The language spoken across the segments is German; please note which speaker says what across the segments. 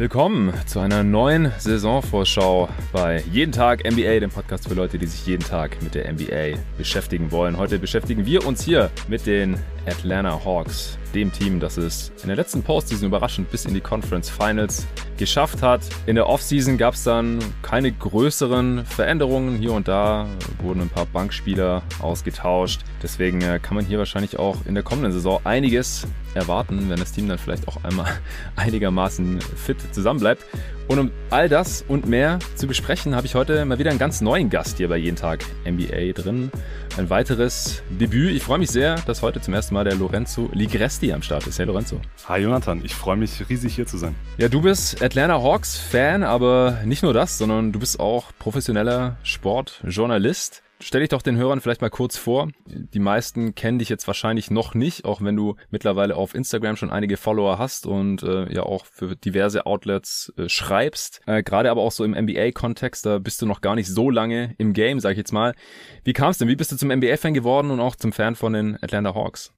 Speaker 1: Willkommen zu einer neuen Saisonvorschau bei Jeden Tag NBA, dem Podcast für Leute, die sich jeden Tag mit der NBA beschäftigen wollen. Heute beschäftigen wir uns hier mit den Atlanta Hawks, dem Team, das es in der letzten Postseason überraschend bis in die Conference Finals geschafft hat. In der Offseason gab es dann keine größeren Veränderungen. Hier und da wurden ein paar Bankspieler ausgetauscht. Deswegen äh, kann man hier wahrscheinlich auch in der kommenden Saison einiges erwarten, wenn das Team dann vielleicht auch einmal einigermaßen fit zusammenbleibt. Und um all das und mehr zu besprechen, habe ich heute mal wieder einen ganz neuen Gast hier bei Jeden Tag NBA drin. Ein weiteres Debüt. Ich freue mich sehr, dass heute zum ersten Mal der Lorenzo Ligresti am Start ist. Hey Lorenzo.
Speaker 2: Hi Jonathan, ich freue mich riesig hier zu sein.
Speaker 1: Ja, du bist Atlanta Hawks Fan, aber nicht nur das, sondern du bist auch professioneller Sportjournalist. Stell dich doch den Hörern vielleicht mal kurz vor. Die meisten kennen dich jetzt wahrscheinlich noch nicht, auch wenn du mittlerweile auf Instagram schon einige Follower hast und äh, ja auch für diverse Outlets äh, schreibst. Äh, Gerade aber auch so im NBA-Kontext, da bist du noch gar nicht so lange im Game, sag ich jetzt mal. Wie kam es denn? Wie bist du zum NBA-Fan geworden und auch zum Fan von den Atlanta Hawks?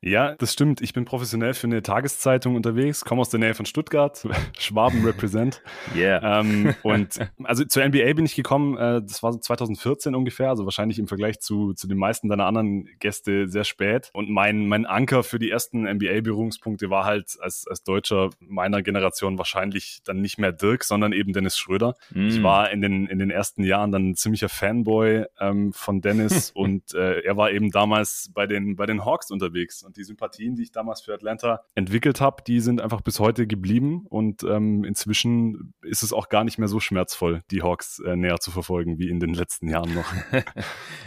Speaker 2: Ja, das stimmt. Ich bin professionell für eine Tageszeitung unterwegs, komme aus der Nähe von Stuttgart, Schwaben represent.
Speaker 1: Yeah.
Speaker 2: Ähm, und also zur NBA bin ich gekommen, äh, das war so 2014 ungefähr, also wahrscheinlich im Vergleich zu, zu den meisten deiner anderen Gäste sehr spät. Und mein, mein Anker für die ersten NBA-Berührungspunkte war halt als, als Deutscher meiner Generation wahrscheinlich dann nicht mehr Dirk, sondern eben Dennis Schröder. Mm. Ich war in den, in den ersten Jahren dann ein ziemlicher Fanboy ähm, von Dennis und äh, er war eben damals bei den, bei den Hawks unterwegs und die Sympathien, die ich damals für Atlanta entwickelt habe, die sind einfach bis heute geblieben. Und ähm, inzwischen ist es auch gar nicht mehr so schmerzvoll, die Hawks äh, näher zu verfolgen, wie in den letzten Jahren noch.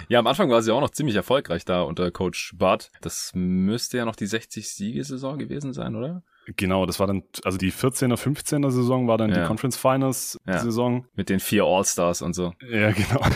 Speaker 1: ja, am Anfang war sie auch noch ziemlich erfolgreich da unter Coach Bart. Das müsste ja noch die 60-Siegesaison gewesen sein, oder?
Speaker 2: Genau, das war dann, also die 14er, 15er Saison war dann ja. die Conference Finals ja. Saison.
Speaker 1: Mit den vier All-Stars und so.
Speaker 2: Ja, genau.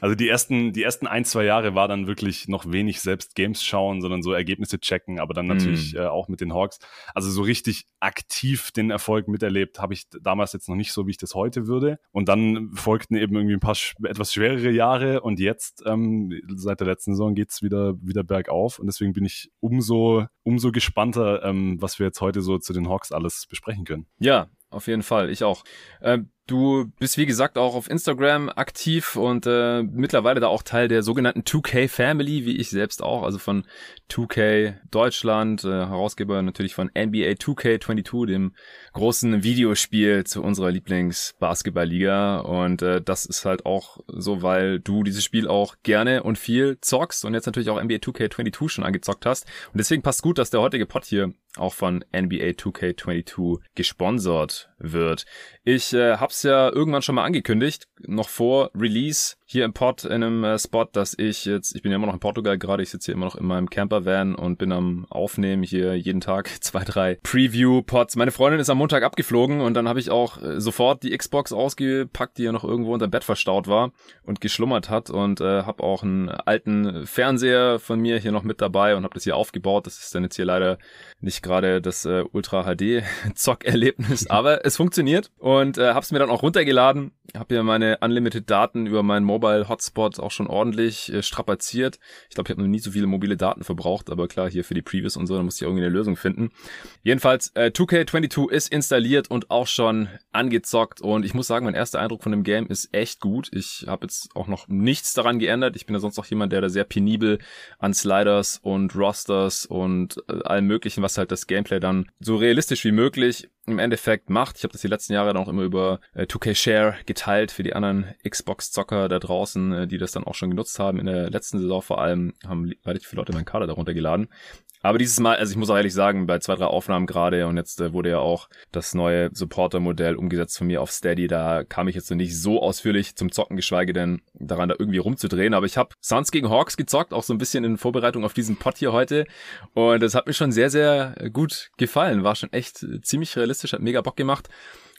Speaker 2: Also die ersten, die ersten ein, zwei Jahre war dann wirklich noch wenig selbst Games schauen, sondern so Ergebnisse checken, aber dann natürlich mm. äh, auch mit den Hawks. Also so richtig aktiv den Erfolg miterlebt habe ich damals jetzt noch nicht so, wie ich das heute würde. Und dann folgten eben irgendwie ein paar etwas schwerere Jahre und jetzt, ähm, seit der letzten Saison geht's wieder, wieder bergauf und deswegen bin ich umso, umso gespannter, ähm, was wir jetzt heute so zu den Hawks alles besprechen können.
Speaker 1: Ja, auf jeden Fall. Ich auch. Ähm, Du bist wie gesagt auch auf Instagram aktiv und äh, mittlerweile da auch Teil der sogenannten 2K Family, wie ich selbst auch, also von 2K Deutschland, äh, Herausgeber natürlich von NBA 2K22, dem großen Videospiel zu unserer Lieblingsbasketballliga. Und äh, das ist halt auch so, weil du dieses Spiel auch gerne und viel zockst und jetzt natürlich auch NBA 2K22 schon angezockt hast. Und deswegen passt gut, dass der heutige Pod hier auch von NBA 2K22 gesponsert wird. Ich äh, hab's ja irgendwann schon mal angekündigt, noch vor Release hier im Pod in einem äh, Spot, dass ich jetzt, ich bin ja immer noch in Portugal gerade, ich sitze hier immer noch in meinem Campervan und bin am Aufnehmen hier jeden Tag zwei, drei Preview-Pods. Meine Freundin ist am Montag abgeflogen und dann habe ich auch äh, sofort die Xbox ausgepackt, die ja noch irgendwo unter Bett verstaut war und geschlummert hat und äh, habe auch einen alten Fernseher von mir hier noch mit dabei und habe das hier aufgebaut. Das ist dann jetzt hier leider nicht gerade das äh, Ultra HD Zock-Erlebnis, aber es funktioniert und äh, habe es mir dann auch runtergeladen, habe hier meine Unlimited Daten über meinen Mobile Hotspot auch schon ordentlich äh, strapaziert. Ich glaube, ich habe noch nie so viele mobile Daten verbraucht, aber klar, hier für die Previews und so, da muss ich irgendwie eine Lösung finden. Jedenfalls, äh, 2K22 ist installiert und auch schon angezockt und ich muss sagen, mein erster Eindruck von dem Game ist echt gut. Ich habe jetzt auch noch nichts daran geändert. Ich bin ja sonst auch jemand, der da sehr penibel an Sliders und Rosters und äh, allem möglichen, was halt das Gameplay dann so realistisch wie möglich im Endeffekt macht. Ich habe das die letzten Jahre dann auch immer über äh, 2K Share geteilt für die anderen Xbox-Zocker da draußen, äh, die das dann auch schon genutzt haben. In der letzten Saison vor allem haben relativ viele Leute meinen Kader darunter geladen. Aber dieses Mal, also ich muss auch ehrlich sagen, bei zwei, drei Aufnahmen gerade und jetzt äh, wurde ja auch das neue Supporter-Modell umgesetzt von mir auf Steady, da kam ich jetzt noch nicht so ausführlich zum Zocken, geschweige denn daran da irgendwie rumzudrehen. Aber ich habe Suns gegen Hawks gezockt, auch so ein bisschen in Vorbereitung auf diesen Pod hier heute. Und das hat mir schon sehr, sehr gut gefallen. War schon echt ziemlich realistisch, hat mega Bock gemacht.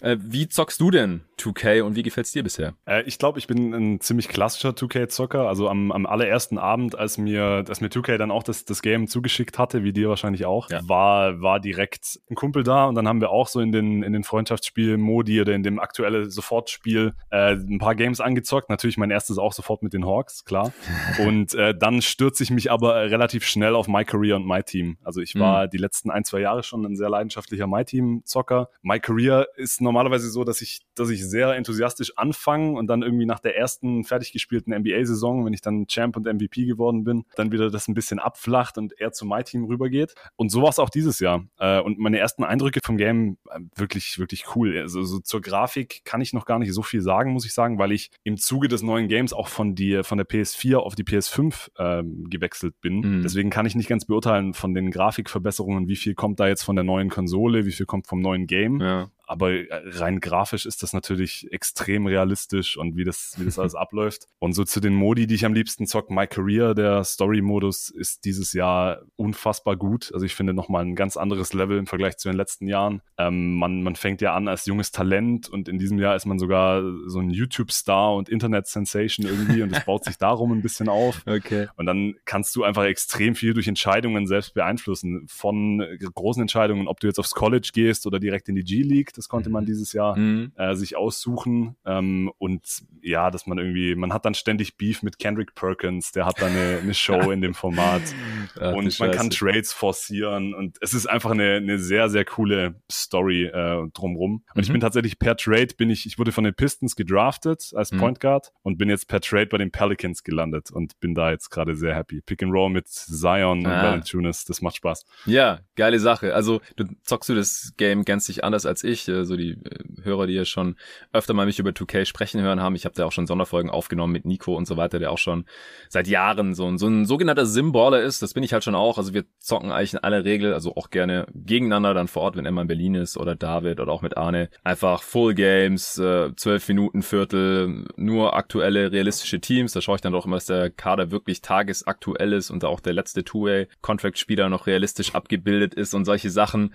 Speaker 1: Äh, wie zockst du denn 2K und wie gefällt's dir bisher?
Speaker 2: Äh, ich glaube, ich bin ein ziemlich klassischer 2K-Zocker. Also am, am allerersten Abend, als mir, als mir 2K dann auch das, das Game zugeschickt hatte, wie dir wahrscheinlich auch, ja. war, war direkt ein Kumpel da und dann haben wir auch so in den, in den Freundschaftsspiel-Modi oder in dem aktuellen Sofortspiel äh, ein paar Games angezockt. Natürlich mein erstes auch sofort mit den Hawks, klar. und äh, dann stürze ich mich aber relativ schnell auf My Career und My Team. Also ich war mhm. die letzten ein, zwei Jahre schon ein sehr leidenschaftlicher My Team-Zocker. My Career ist normalerweise so, dass ich, dass ich sehr enthusiastisch anfange und dann irgendwie nach der ersten fertig gespielten NBA-Saison, wenn ich dann Champ und MVP geworden bin, dann wieder das ein bisschen abflacht und eher zu My Team rübergeht. Und so war es auch dieses Jahr. Äh, und meine ersten Eindrücke vom Game äh, wirklich, wirklich cool. Also so zur Grafik kann ich noch gar nicht so viel sagen, muss ich sagen, weil ich im Zuge des neuen Games auch von, die, von der PS4 auf die PS5 ähm, gewechselt bin. Mhm. Deswegen kann ich nicht ganz beurteilen von den Grafikverbesserungen, wie viel kommt da jetzt von der neuen Konsole, wie viel kommt vom neuen Game. Ja aber äh, rein grafisch ist das natürlich extrem realistisch und wie das, wie das alles abläuft. Und so zu den Modi, die ich am liebsten zocke, My Career, der Story-Modus ist dieses Jahr unfassbar gut. Also ich finde nochmal ein ganz anderes Level im Vergleich zu den letzten Jahren. Ähm, man, man fängt ja an als junges Talent und in diesem Jahr ist man sogar so ein YouTube-Star und Internet-Sensation irgendwie und es baut sich darum ein bisschen auf. Okay. Und dann kannst du einfach extrem viel durch Entscheidungen selbst beeinflussen. Von großen Entscheidungen, ob du jetzt aufs College gehst oder direkt in die G-League, das konnte man mhm. dieses Jahr mhm. äh, sich aussuchen. Ähm, und ja, dass man irgendwie, man hat dann ständig Beef mit Kendrick Perkins, der hat da eine, eine Show in dem Format. Ach, und man kann Trades forcieren. Und es ist einfach eine, eine sehr, sehr coole Story äh, drumrum. Und mhm. ich bin tatsächlich per Trade, bin ich, ich wurde von den Pistons gedraftet als mhm. Point Guard und bin jetzt per Trade bei den Pelicans gelandet und bin da jetzt gerade sehr happy. Pick and Roll mit Zion ah. und Valanciunas, das macht Spaß.
Speaker 1: Ja, geile Sache. Also du zockst du das Game gänzlich anders als ich äh, so die äh, Hörer, die ja schon öfter mal mich über 2K sprechen hören haben. Ich habe da auch schon Sonderfolgen aufgenommen mit Nico und so weiter, der auch schon seit Jahren so ein, so ein sogenannter Simballer ist. Das bin ich halt schon auch. Also wir zocken eigentlich in aller Regel, also auch gerne gegeneinander dann vor Ort, wenn mal in Berlin ist oder David oder auch mit Arne. Einfach Full Games, äh, zwölf Minuten, Viertel, nur aktuelle, realistische Teams. Da schaue ich dann doch immer, dass der Kader wirklich tagesaktuell ist und da auch der letzte Two-Way-Contract-Spieler noch realistisch abgebildet ist und solche Sachen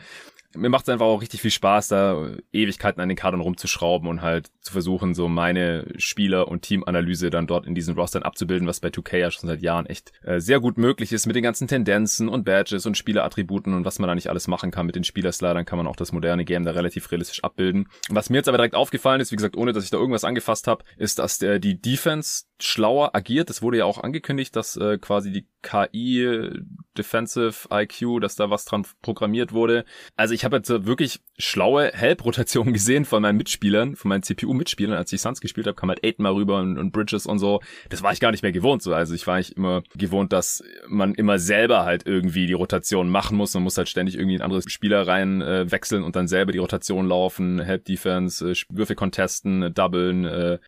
Speaker 1: mir macht es einfach auch richtig viel Spaß, da Ewigkeiten an den Kadern rumzuschrauben und halt zu versuchen, so meine Spieler- und Teamanalyse dann dort in diesen Rostern abzubilden, was bei 2K ja schon seit Jahren echt äh, sehr gut möglich ist mit den ganzen Tendenzen und Badges und Spielerattributen und was man da nicht alles machen kann mit den Spielerslidern, kann man auch das moderne Game da relativ realistisch abbilden. Was mir jetzt aber direkt aufgefallen ist, wie gesagt, ohne dass ich da irgendwas angefasst habe, ist, dass der, die Defense schlauer agiert. Das wurde ja auch angekündigt, dass äh, quasi die KI Defensive IQ, dass da was dran programmiert wurde. Also ich habe jetzt wirklich schlaue Help-Rotationen gesehen von meinen Mitspielern, von meinen CPU-Mitspielern, als ich Suns gespielt habe, kam halt Aiden mal rüber und, und, Bridges und so. Das war ich gar nicht mehr gewohnt. So. Also ich war nicht immer gewohnt, dass man immer selber halt irgendwie die Rotation machen muss. Man muss halt ständig irgendwie ein anderes Spieler rein äh, wechseln und dann selber die Rotation laufen, Help-Defense, äh, Würfe contesten, äh, doublen, äh,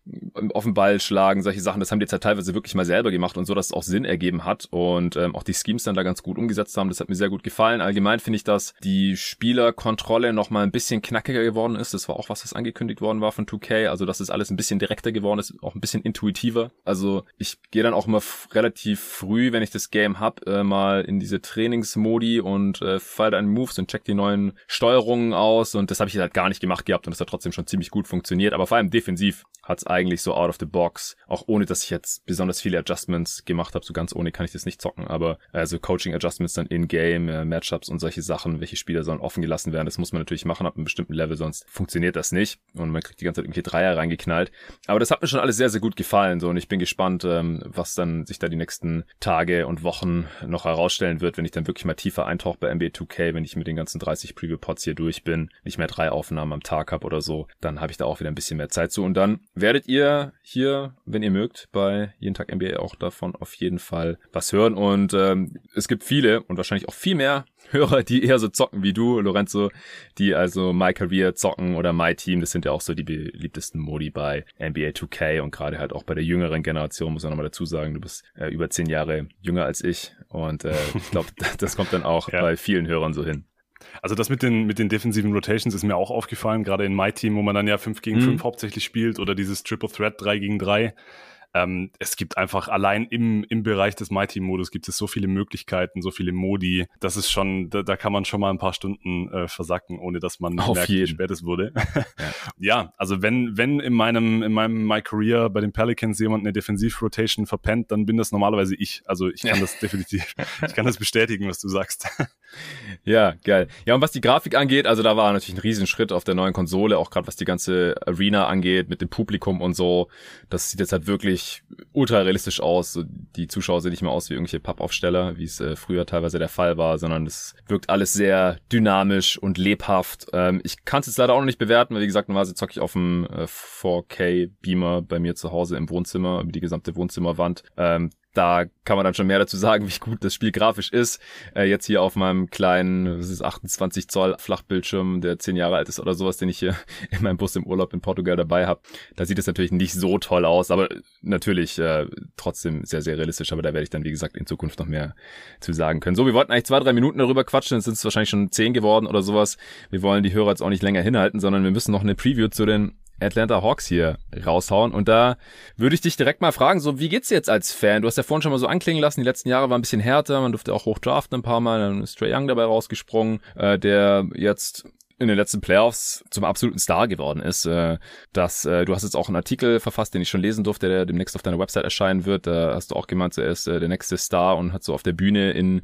Speaker 1: auf den Ball schlagen, solche Sachen. Das haben die jetzt halt teilweise wirklich mal selber gemacht und so, dass es auch Sinn ergeben hat und ähm, auch die Schemes dann da ganz gut umgesetzt haben. Das hat mir sehr gut gefallen. Allgemein finde ich, dass die Spielerkontrolle noch mal ein bisschen knackiger geworden ist. Das war auch was, was angekündigt worden war von 2K. Also, dass es alles ein bisschen direkter geworden ist, auch ein bisschen intuitiver. Also, ich gehe dann auch immer relativ früh, wenn ich das Game hab, äh, mal in diese Trainingsmodi und äh, fall dann Moves und check die neuen Steuerungen aus. Und das habe ich halt gar nicht gemacht gehabt und das hat trotzdem schon ziemlich gut funktioniert. Aber vor allem defensiv hat es eigentlich so out of the box, auch ohne, dass ich jetzt besonders viele Adjustments gemacht habe. So ganz ohne kann ich das nicht zocken. Aber also Coaching Adjustments dann in-game, äh, Matchups und solche Sachen, welche Spieler sollen offen gelassen werden, das muss man natürlich machen ab einem bestimmten Level, sonst funktioniert das nicht. Und man kriegt die ganze Zeit irgendwie Dreier reingeknallt. Aber das hat mir schon alles sehr, sehr gut gefallen. So, und ich bin gespannt, ähm, was dann sich da die nächsten Tage und Wochen noch herausstellen wird, wenn ich dann wirklich mal tiefer eintauche bei NBA 2K, wenn ich mit den ganzen 30 Preview-Pods hier durch bin, nicht mehr drei Aufnahmen am Tag habe oder so, dann habe ich da auch wieder ein bisschen mehr Zeit zu. Und dann werdet ihr hier, wenn ihr mögt, bei jeden Tag NBA auch davon auf jeden Fall was hören. Und ähm, es gibt viele und wahrscheinlich auch viel mehr Hörer, die eher so zocken wie du, Lorenzo, die also My Career zocken oder My Team, das sind ja auch so die beliebtesten Modi bei NBA 2K und gerade halt auch bei der jüngeren Generation, muss man nochmal dazu sagen, du bist äh, über zehn Jahre jünger als ich und äh, ich glaube, das kommt dann auch ja. bei vielen Hörern so hin.
Speaker 2: Also das mit den, mit den defensiven Rotations ist mir auch aufgefallen, gerade in My Team, wo man dann ja 5 gegen 5 mhm. hauptsächlich spielt oder dieses Triple Threat 3 gegen 3 Ähm, es gibt einfach allein im, im Bereich des My Team Modus gibt es so viele Möglichkeiten, so viele Modi. Das ist schon, da, da kann man schon mal ein paar Stunden äh, versacken, ohne dass man
Speaker 1: Auf
Speaker 2: merkt,
Speaker 1: jeden.
Speaker 2: wie spät es wurde. ja. ja, also wenn, wenn in meinem, in meinem My Career bei den Pelicans jemand eine Defensiv-Rotation verpennt, dann bin das normalerweise ich. Also ich kann das definitiv, ich kann das bestätigen, was du sagst.
Speaker 1: Ja, geil. Ja, und was die Grafik angeht, also da war natürlich ein Riesenschritt auf der neuen Konsole, auch gerade was die ganze Arena angeht, mit dem Publikum und so. Das sieht jetzt halt wirklich ultra realistisch aus. So, Die Zuschauer sehen nicht mehr aus wie irgendwelche Pappaufsteller, wie es äh, früher teilweise der Fall war, sondern es wirkt alles sehr dynamisch und lebhaft. Ähm, ich kann es jetzt leider auch noch nicht bewerten, weil wie gesagt, normalerweise zocke ich auf dem äh, 4K-Beamer bei mir zu Hause im Wohnzimmer, über die gesamte Wohnzimmerwand. Ähm, da kann man dann schon mehr dazu sagen, wie gut das Spiel grafisch ist. Äh, jetzt hier auf meinem kleinen, was ist 28 Zoll Flachbildschirm, der 10 Jahre alt ist oder sowas, den ich hier in meinem Bus im Urlaub in Portugal dabei habe. Da sieht es natürlich nicht so toll aus, aber natürlich äh, trotzdem sehr, sehr realistisch. Aber da werde ich dann, wie gesagt, in Zukunft noch mehr zu sagen können. So, wir wollten eigentlich zwei, drei Minuten darüber quatschen, jetzt sind es wahrscheinlich schon zehn geworden oder sowas. Wir wollen die Hörer jetzt auch nicht länger hinhalten, sondern wir müssen noch eine Preview zu den Atlanta Hawks hier raushauen. Und da würde ich dich direkt mal fragen, so wie geht's jetzt als Fan? Du hast ja vorhin schon mal so anklingen lassen, die letzten Jahre waren ein bisschen härter, man durfte auch hoch draften ein paar Mal, dann ist Trey Young dabei rausgesprungen, äh, der jetzt in den letzten Playoffs zum absoluten Star geworden ist. Äh, dass, äh, du hast jetzt auch einen Artikel verfasst, den ich schon lesen durfte, der demnächst auf deiner Website erscheinen wird. Da hast du auch gemeint, er ist äh, der nächste Star und hat so auf der Bühne in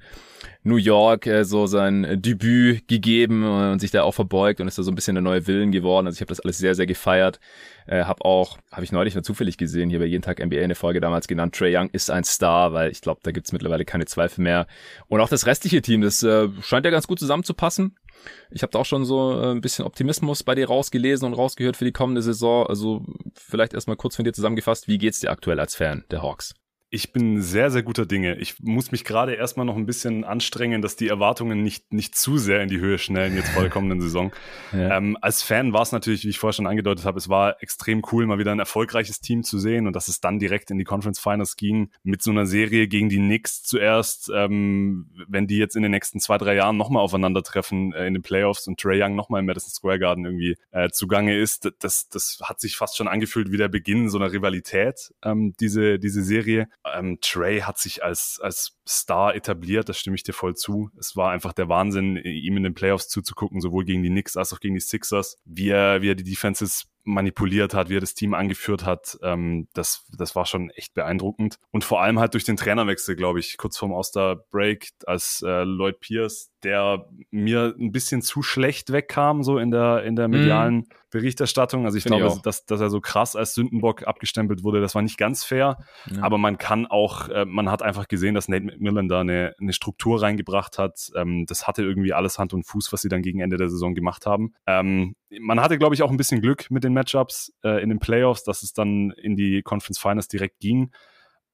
Speaker 1: New York so sein Debüt gegeben und sich da auch verbeugt und ist da so ein bisschen der neue Willen geworden. Also ich habe das alles sehr, sehr gefeiert. Äh, hab auch, habe ich neulich mal zufällig gesehen, hier bei Jeden Tag NBA eine Folge damals genannt, Trey Young ist ein Star, weil ich glaube, da gibt's mittlerweile keine Zweifel mehr. Und auch das restliche Team, das scheint ja ganz gut zusammenzupassen. Ich habe da auch schon so äh, ein bisschen Optimismus bei dir rausgelesen und rausgehört für die kommende Saison. Also vielleicht erstmal kurz von dir zusammengefasst, wie geht's dir aktuell als Fan der Hawks?
Speaker 2: Ich bin sehr, sehr guter Dinge. Ich muss mich gerade erstmal noch ein bisschen anstrengen, dass die Erwartungen nicht, nicht zu sehr in die Höhe schnellen jetzt vor der kommenden Saison. Ja. Ähm, als Fan war es natürlich, wie ich vorher schon angedeutet habe, es war extrem cool, mal wieder ein erfolgreiches Team zu sehen und dass es dann direkt in die Conference Finals ging mit so einer Serie gegen die Knicks zuerst. Ähm, wenn die jetzt in den nächsten zwei, drei Jahren nochmal aufeinandertreffen äh, in den Playoffs und Trey Young nochmal im Madison Square Garden irgendwie äh, zugange ist, das, das hat sich fast schon angefühlt wie der Beginn so einer Rivalität, ähm, diese, diese Serie. Ähm, Trey hat sich als, als Star etabliert, das stimme ich dir voll zu. Es war einfach der Wahnsinn, ihm in den Playoffs zuzugucken, sowohl gegen die Knicks als auch gegen die Sixers, wie er, wie er die Defenses manipuliert hat, wie er das Team angeführt hat, ähm, das, das war schon echt beeindruckend. Und vor allem halt durch den Trainerwechsel, glaube ich, kurz vorm Oster-Break, als äh, Lloyd Pierce, der mir ein bisschen zu schlecht wegkam, so in der, in der medialen mm. Berichterstattung. Also ich Find glaube, ich dass, dass er so krass als Sündenbock abgestempelt wurde, das war nicht ganz fair. Ja. Aber man kann auch, äh, man hat einfach gesehen, dass Nate McMillan da eine, eine Struktur reingebracht hat. Ähm, das hatte irgendwie alles Hand und Fuß, was sie dann gegen Ende der Saison gemacht haben. Ähm, man hatte, glaube ich, auch ein bisschen Glück mit den Matchups äh, in den Playoffs, dass es dann in die Conference Finals direkt ging.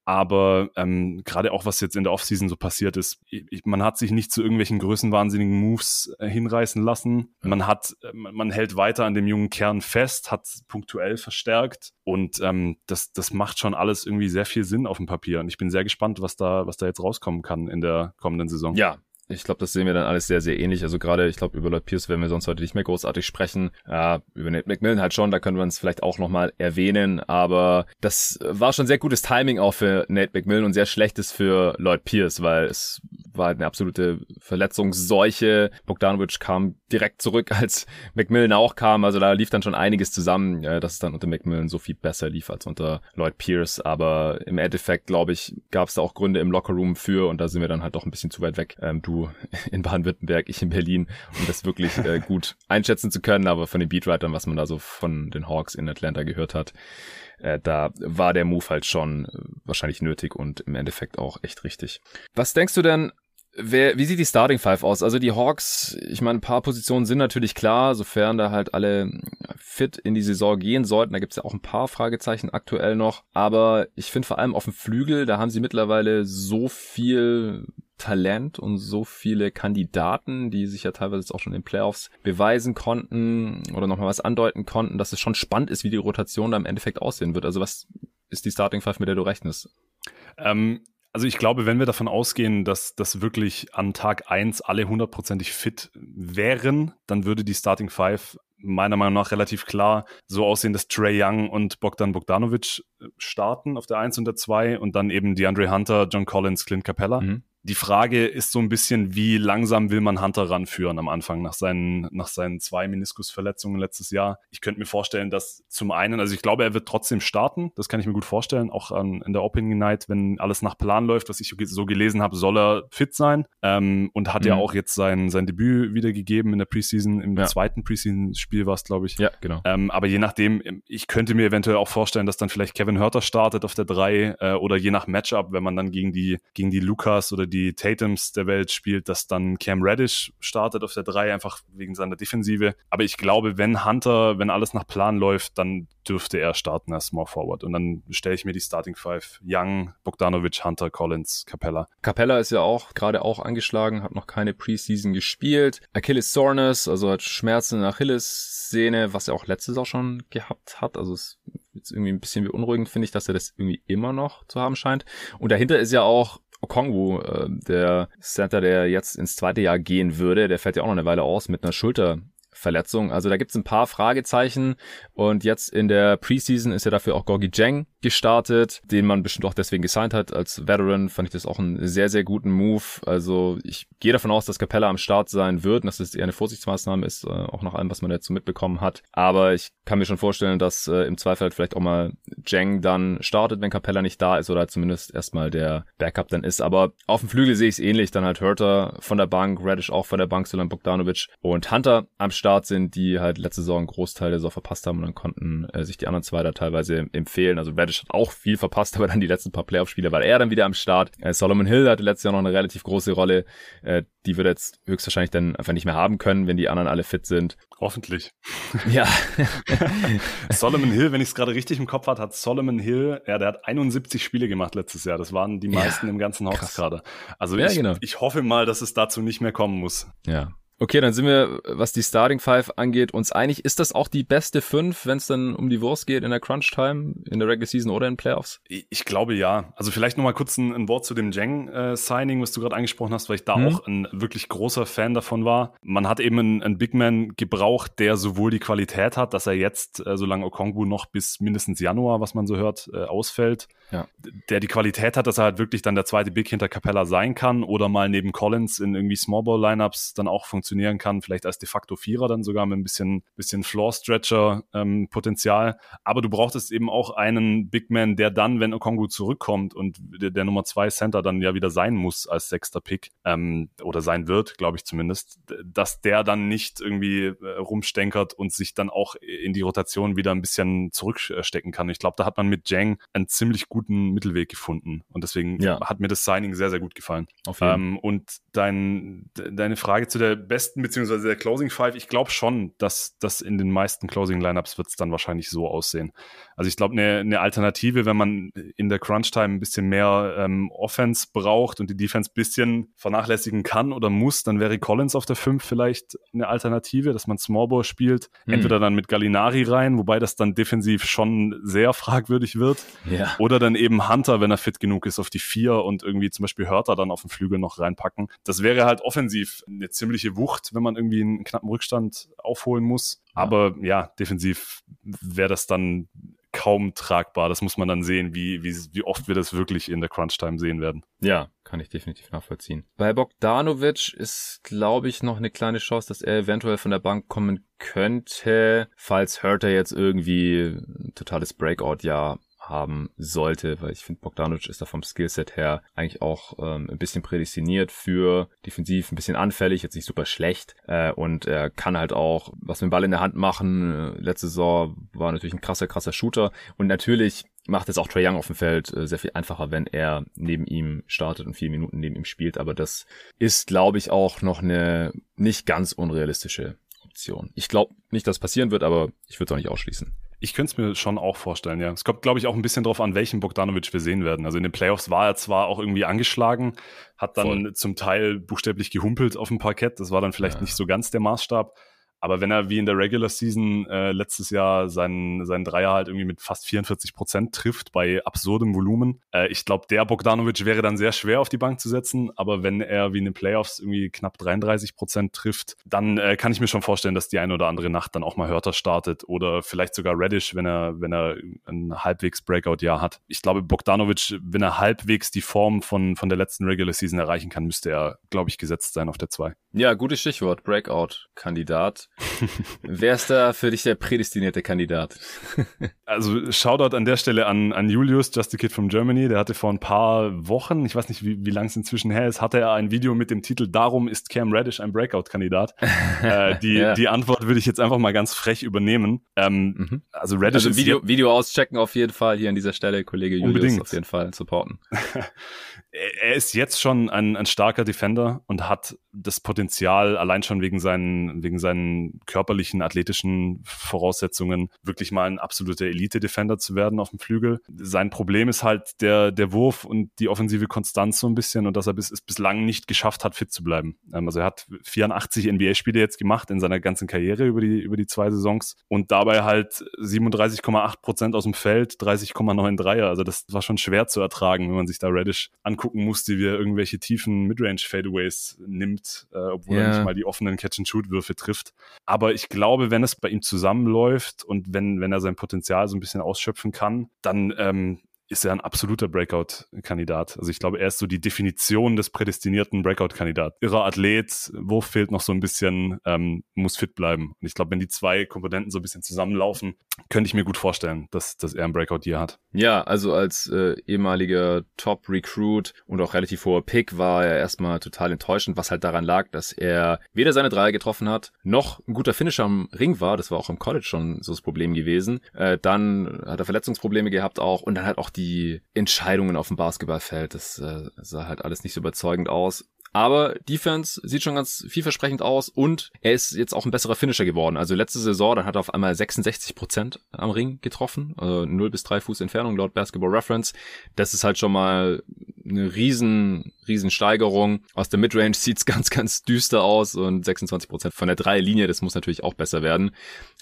Speaker 2: Aber ähm, gerade auch, was jetzt in der Offseason so passiert ist, ich, man hat sich nicht zu irgendwelchen größenwahnsinnigen Moves äh, hinreißen lassen. Man hat, äh, man hält weiter an dem jungen Kern fest, hat punktuell verstärkt und ähm, das, das macht schon alles irgendwie sehr viel Sinn auf dem Papier. Und ich bin sehr gespannt, was da, was da jetzt rauskommen kann in der kommenden Saison.
Speaker 1: Ja, ich glaube, das sehen wir dann alles sehr, sehr ähnlich. Also gerade, ich glaube, über Lloyd Pierce werden wir sonst heute nicht mehr großartig sprechen. Ja, über Nate McMillan halt schon, da können wir uns vielleicht auch nochmal erwähnen. Aber das war schon sehr gutes Timing auch für Nate McMillan und sehr schlechtes für Lloyd Pierce, weil es war halt eine absolute Verletzungsseuche. Bogdanovic kam direkt zurück, als McMillan auch kam. Also da lief dann schon einiges zusammen, dass es dann unter McMillan so viel besser lief als unter Lloyd Pierce. Aber im Endeffekt, glaube ich, gab es da auch Gründe im Lockerroom für und da sind wir dann halt doch ein bisschen zu weit weg. Ähm, du in Baden-Württemberg, ich in Berlin, um das wirklich äh, gut einschätzen zu können. Aber von den Beatwritern, was man da so von den Hawks in Atlanta gehört hat, äh, da war der Move halt schon äh, wahrscheinlich nötig und im Endeffekt auch echt richtig. Was denkst du denn, Wer, wie sieht die Starting Five aus? Also die Hawks, ich meine, ein paar Positionen sind natürlich klar, sofern da halt alle fit in die Saison gehen sollten. Da gibt's ja auch ein paar Fragezeichen aktuell noch. Aber ich finde vor allem auf dem Flügel, da haben sie mittlerweile so viel Talent und so viele Kandidaten, die sich ja teilweise jetzt auch schon in den Playoffs beweisen konnten oder nochmal was andeuten konnten, dass es schon spannend ist, wie die Rotation da im Endeffekt aussehen wird. Also was ist die Starting Five, mit der du rechnest?
Speaker 2: Ähm, also ich glaube, wenn wir davon ausgehen, dass das wirklich an Tag eins alle hundertprozentig fit wären, dann würde die Starting Five meiner Meinung nach relativ klar so aussehen, dass Trey Young und Bogdan Bogdanovic äh, starten auf der 1 und der 2 und dann eben DeAndre Hunter, John Collins, Clint Capella. Mhm. Die Frage ist so ein bisschen, wie langsam will man Hunter ranführen am Anfang nach seinen, nach seinen zwei Meniskusverletzungen letztes Jahr. Ich könnte mir vorstellen, dass zum einen, also ich glaube, er wird trotzdem starten. Das kann ich mir gut vorstellen. Auch an, in der Opening Night, wenn alles nach Plan läuft, was ich so gelesen habe, soll er fit sein. Ähm, und hat mhm. ja auch jetzt sein, sein Debüt wiedergegeben in der Preseason. Im ja. zweiten Preseason-Spiel war es, glaube ich.
Speaker 1: Ja, genau.
Speaker 2: Ähm, aber je nachdem, ich könnte mir eventuell auch vorstellen, dass dann vielleicht Kevin Hörter startet auf der drei äh, oder je nach Matchup, wenn man dann gegen die, gegen die Lukas oder die die Tatums der Welt spielt, dass dann Cam Reddish startet auf der 3, einfach wegen seiner Defensive. Aber ich glaube, wenn Hunter, wenn alles nach Plan läuft, dann dürfte er starten als Small Forward. Und dann stelle ich mir die Starting Five. Young, Bogdanovic, Hunter, Collins, Capella.
Speaker 1: Capella ist ja auch gerade auch angeschlagen, hat noch keine Preseason gespielt. Achilles Soreness, also hat Schmerzen in der Achilles-Szene, was er auch letztes auch schon gehabt hat. Also es ist irgendwie ein bisschen beunruhigend, finde ich, dass er das irgendwie immer noch zu haben scheint. Und dahinter ist ja auch Okongwu, äh, der Center, der jetzt ins zweite Jahr gehen würde, der fällt ja auch noch eine Weile aus mit einer Schulter, Verletzung. Also da gibt's ein paar Fragezeichen und jetzt in der Preseason ist ja dafür auch Gorgi Jeng gestartet, den man bestimmt auch deswegen gesigned hat. Als Veteran fand ich das auch einen sehr, sehr guten Move. Also ich gehe davon aus, dass Capella am Start sein wird und dass das eher eine Vorsichtsmaßnahme ist, äh, auch nach allem, was man so mitbekommen hat. Aber ich kann mir schon vorstellen, dass äh, im Zweifel halt vielleicht auch mal Jeng dann startet, wenn Capella nicht da ist oder halt zumindest erstmal der Backup dann ist. Aber auf dem Flügel sehe ich es ähnlich. Dann halt Hurter von der Bank, Radish auch von der Bank, Solan Bogdanovic und Hunter am Start Start sind, die halt letzte Saison einen Großteil der Saison verpasst haben und dann konnten äh, sich die anderen zwei da teilweise empfehlen. Also Radish hat auch viel verpasst, aber dann die letzten paar Playoff-Spiele war er dann wieder am Start. Äh, Solomon Hill hatte letztes Jahr noch eine relativ große Rolle. Äh, die wird er jetzt höchstwahrscheinlich dann einfach nicht mehr haben können, wenn die anderen alle fit sind.
Speaker 2: Hoffentlich.
Speaker 1: Ja.
Speaker 2: Solomon Hill, wenn ich es gerade richtig im Kopf hatte, hat Solomon Hill, ja, der hat 71 Spiele gemacht letztes Jahr. Das waren die meisten ja, im ganzen Haus gerade. Also ja, ich, genau. ich hoffe mal, dass es dazu nicht mehr kommen muss.
Speaker 1: Ja, Okay, dann sind wir, was die Starting Five angeht, uns einig. Ist das auch die beste Fünf, wenn es dann um die Wurst geht in der Crunch Time, in der Regular Season oder in Playoffs?
Speaker 2: Ich glaube ja. Also vielleicht nochmal kurz ein, ein, Wort zu dem Jeng-Signing, äh, was du gerade angesprochen hast, weil ich da mhm. auch ein wirklich großer Fan davon war. Man hat eben einen, einen Big Man gebraucht, der sowohl die Qualität hat, dass er jetzt, äh, solange Okongwu noch bis mindestens Januar, was man so hört, äh, ausfällt, ja. der die Qualität hat, dass er halt wirklich dann der zweite Big hinter Capella sein kann oder mal neben Collins in irgendwie Small Ball Lineups dann auch funktioniert funktionieren kann, vielleicht als de facto Vierer dann sogar mit ein bisschen, bisschen Floor-Stretcher-Potenzial. Ähm, Aber du brauchtest eben auch einen Big Man, der dann, wenn Okongu zurückkommt und der, der Nummer zwei Center dann ja wieder sein muss als sechster Pick, ähm, oder sein wird, glaube ich zumindest, dass der dann nicht irgendwie äh, rumstenkert und sich dann auch in die Rotation wieder ein bisschen zurückstecken kann. Ich glaube, da hat man mit Jang einen ziemlich guten Mittelweg gefunden. Und deswegen ja. hat mir das Signing sehr, sehr gut gefallen. Ähm, und dein, deine Frage zu der besten, beziehungsweise der Closing Five, ich glaube schon, dass das in den meisten Closing Lineups wird es dann wahrscheinlich so aussehen. Also ich glaube, eine ne Alternative, wenn man in der Crunch Time ein bisschen mehr ähm, Offense braucht und die Defense bisschen vernachlässigen kann oder muss, dann wäre Collins auf der 5 vielleicht eine Alternative, dass man Smallball spielt. Hm. Entweder dann mit Gallinari rein, wobei das dann defensiv schon sehr fragwürdig wird. Ja. Oder dann eben Hunter, wenn er fit genug ist, auf die 4 und irgendwie zum Beispiel Hörter dann auf den Flügel noch reinpacken. Das wäre halt offensiv eine ziemliche Wucht Wucht, wenn man irgendwie einen knappen Rückstand aufholen muss. Aber ja, defensiv wäre das dann kaum tragbar. Das muss man dann sehen, wie, wie, wie oft wir das wirklich in der Crunch-Time sehen werden.
Speaker 1: Ja, kann ich definitiv nachvollziehen. Bei Bogdanovic ist, glaube ich, noch eine kleine Chance, dass er eventuell von der Bank kommen könnte, falls Hurter jetzt irgendwie ein totales Breakout-Jahr haben sollte, weil ich finde, Bogdanovic ist da vom Skillset her eigentlich auch ähm, ein bisschen prädestiniert für defensiv, ein bisschen anfällig, jetzt nicht super schlecht äh, und er kann halt auch was mit dem Ball in der Hand machen. Äh, letzte Saison war natürlich ein krasser, krasser Shooter und natürlich macht es auch Trey Young auf dem Feld äh, sehr viel einfacher, wenn er neben ihm startet und vier Minuten neben ihm spielt, aber das ist, glaube ich, auch noch eine nicht ganz unrealistische Option. Ich glaube nicht, dass passieren wird, aber ich würde es auch nicht ausschließen.
Speaker 2: Ich könnte es mir schon auch vorstellen, ja. Es kommt, glaube ich, auch ein bisschen darauf an, welchen Bogdanovic wir sehen werden. Also in den Playoffs war er zwar auch irgendwie angeschlagen, hat dann Voll. zum Teil buchstäblich gehumpelt auf dem Parkett. Das war dann vielleicht ja. nicht so ganz der Maßstab. Aber wenn er wie in der Regular Season äh, letztes Jahr seinen, seinen Dreier halt irgendwie mit fast 44 Prozent trifft bei absurdem Volumen, äh, ich glaube, der Bogdanovic wäre dann sehr schwer auf die Bank zu setzen. Aber wenn er wie in den Playoffs irgendwie knapp 33 Prozent trifft, dann äh, kann ich mir schon vorstellen, dass die eine oder andere Nacht dann auch mal Hörter startet oder vielleicht sogar Reddish, wenn er, wenn er ein halbwegs Breakout-Jahr hat. Ich glaube, Bogdanovic, wenn er halbwegs die Form von, von der letzten Regular Season erreichen kann, müsste er, glaube ich, gesetzt sein auf der 2.
Speaker 1: Ja, gutes Stichwort, Breakout-Kandidat. Wer ist da für dich der prädestinierte Kandidat?
Speaker 2: also Shoutout an der Stelle an, an Julius, Just a Kid from Germany. Der hatte vor ein paar Wochen, ich weiß nicht, wie, wie lang es inzwischen her ist, hatte er ein Video mit dem Titel Darum ist Cam Reddish ein Breakout-Kandidat. äh, die, ja. die Antwort würde ich jetzt einfach mal ganz frech übernehmen. Ähm, mhm. Also Reddish also
Speaker 1: Video, ist Video auschecken auf jeden Fall hier an dieser Stelle, Kollege Julius unbedingt. auf jeden Fall supporten.
Speaker 2: Er ist jetzt schon ein, ein starker Defender und hat das Potenzial, allein schon wegen seinen, wegen seinen körperlichen, athletischen Voraussetzungen, wirklich mal ein absoluter Elite-Defender zu werden auf dem Flügel. Sein Problem ist halt der, der Wurf und die offensive Konstanz so ein bisschen und dass er bis, es bislang nicht geschafft hat, fit zu bleiben. Ähm, also er hat 84 NBA-Spiele jetzt gemacht in seiner ganzen Karriere über die, über die zwei Saisons und dabei halt 37,8 Prozent aus dem Feld, 30,9 Dreier. Also das war schon schwer zu ertragen, wenn man sich da Reddish angucken musste, wie er irgendwelche tiefen Midrange-Fadeaways nimmt äh, obwohl yeah. er nicht mal die offenen Catch-and-Shoot-Würfe trifft. Aber ich glaube, wenn es bei ihm zusammenläuft und wenn, wenn er sein Potenzial so ein bisschen ausschöpfen kann, dann ähm, ist er ein absoluter Breakout-Kandidat. Also ich glaube, er ist so die Definition des prädestinierten Breakout-Kandidat. Irrer Athlet, Wurf fehlt noch so ein bisschen, ähm, muss fit bleiben. Und ich glaube, wenn die zwei Komponenten so ein bisschen zusammenlaufen, könnte ich mir gut vorstellen, dass, dass er ein Breakout-Year hat.
Speaker 1: Ja, also als äh, ehemaliger Top-Recruit und auch relativ hoher Pick war er erstmal total enttäuschend, was halt daran lag, dass er weder seine Dreier getroffen hat, noch ein guter Finisher am Ring war. Das war auch im College schon so das Problem gewesen. Äh, dann hat er Verletzungsprobleme gehabt auch und dann halt auch die Entscheidungen auf dem Basketballfeld. Das äh, sah halt alles nicht so überzeugend aus. Aber Defense sieht schon ganz vielversprechend aus und er ist jetzt auch ein besserer Finisher geworden. Also letzte Saison, dann hat er auf einmal 66 Prozent am Ring getroffen, also 0 bis 3 Fuß Entfernung laut Basketball Reference. Das ist halt schon mal eine riesen, riesen Steigerung. Aus der Midrange sieht's ganz, ganz düster aus und 26 Prozent von der Dreierlinie, das muss natürlich auch besser werden.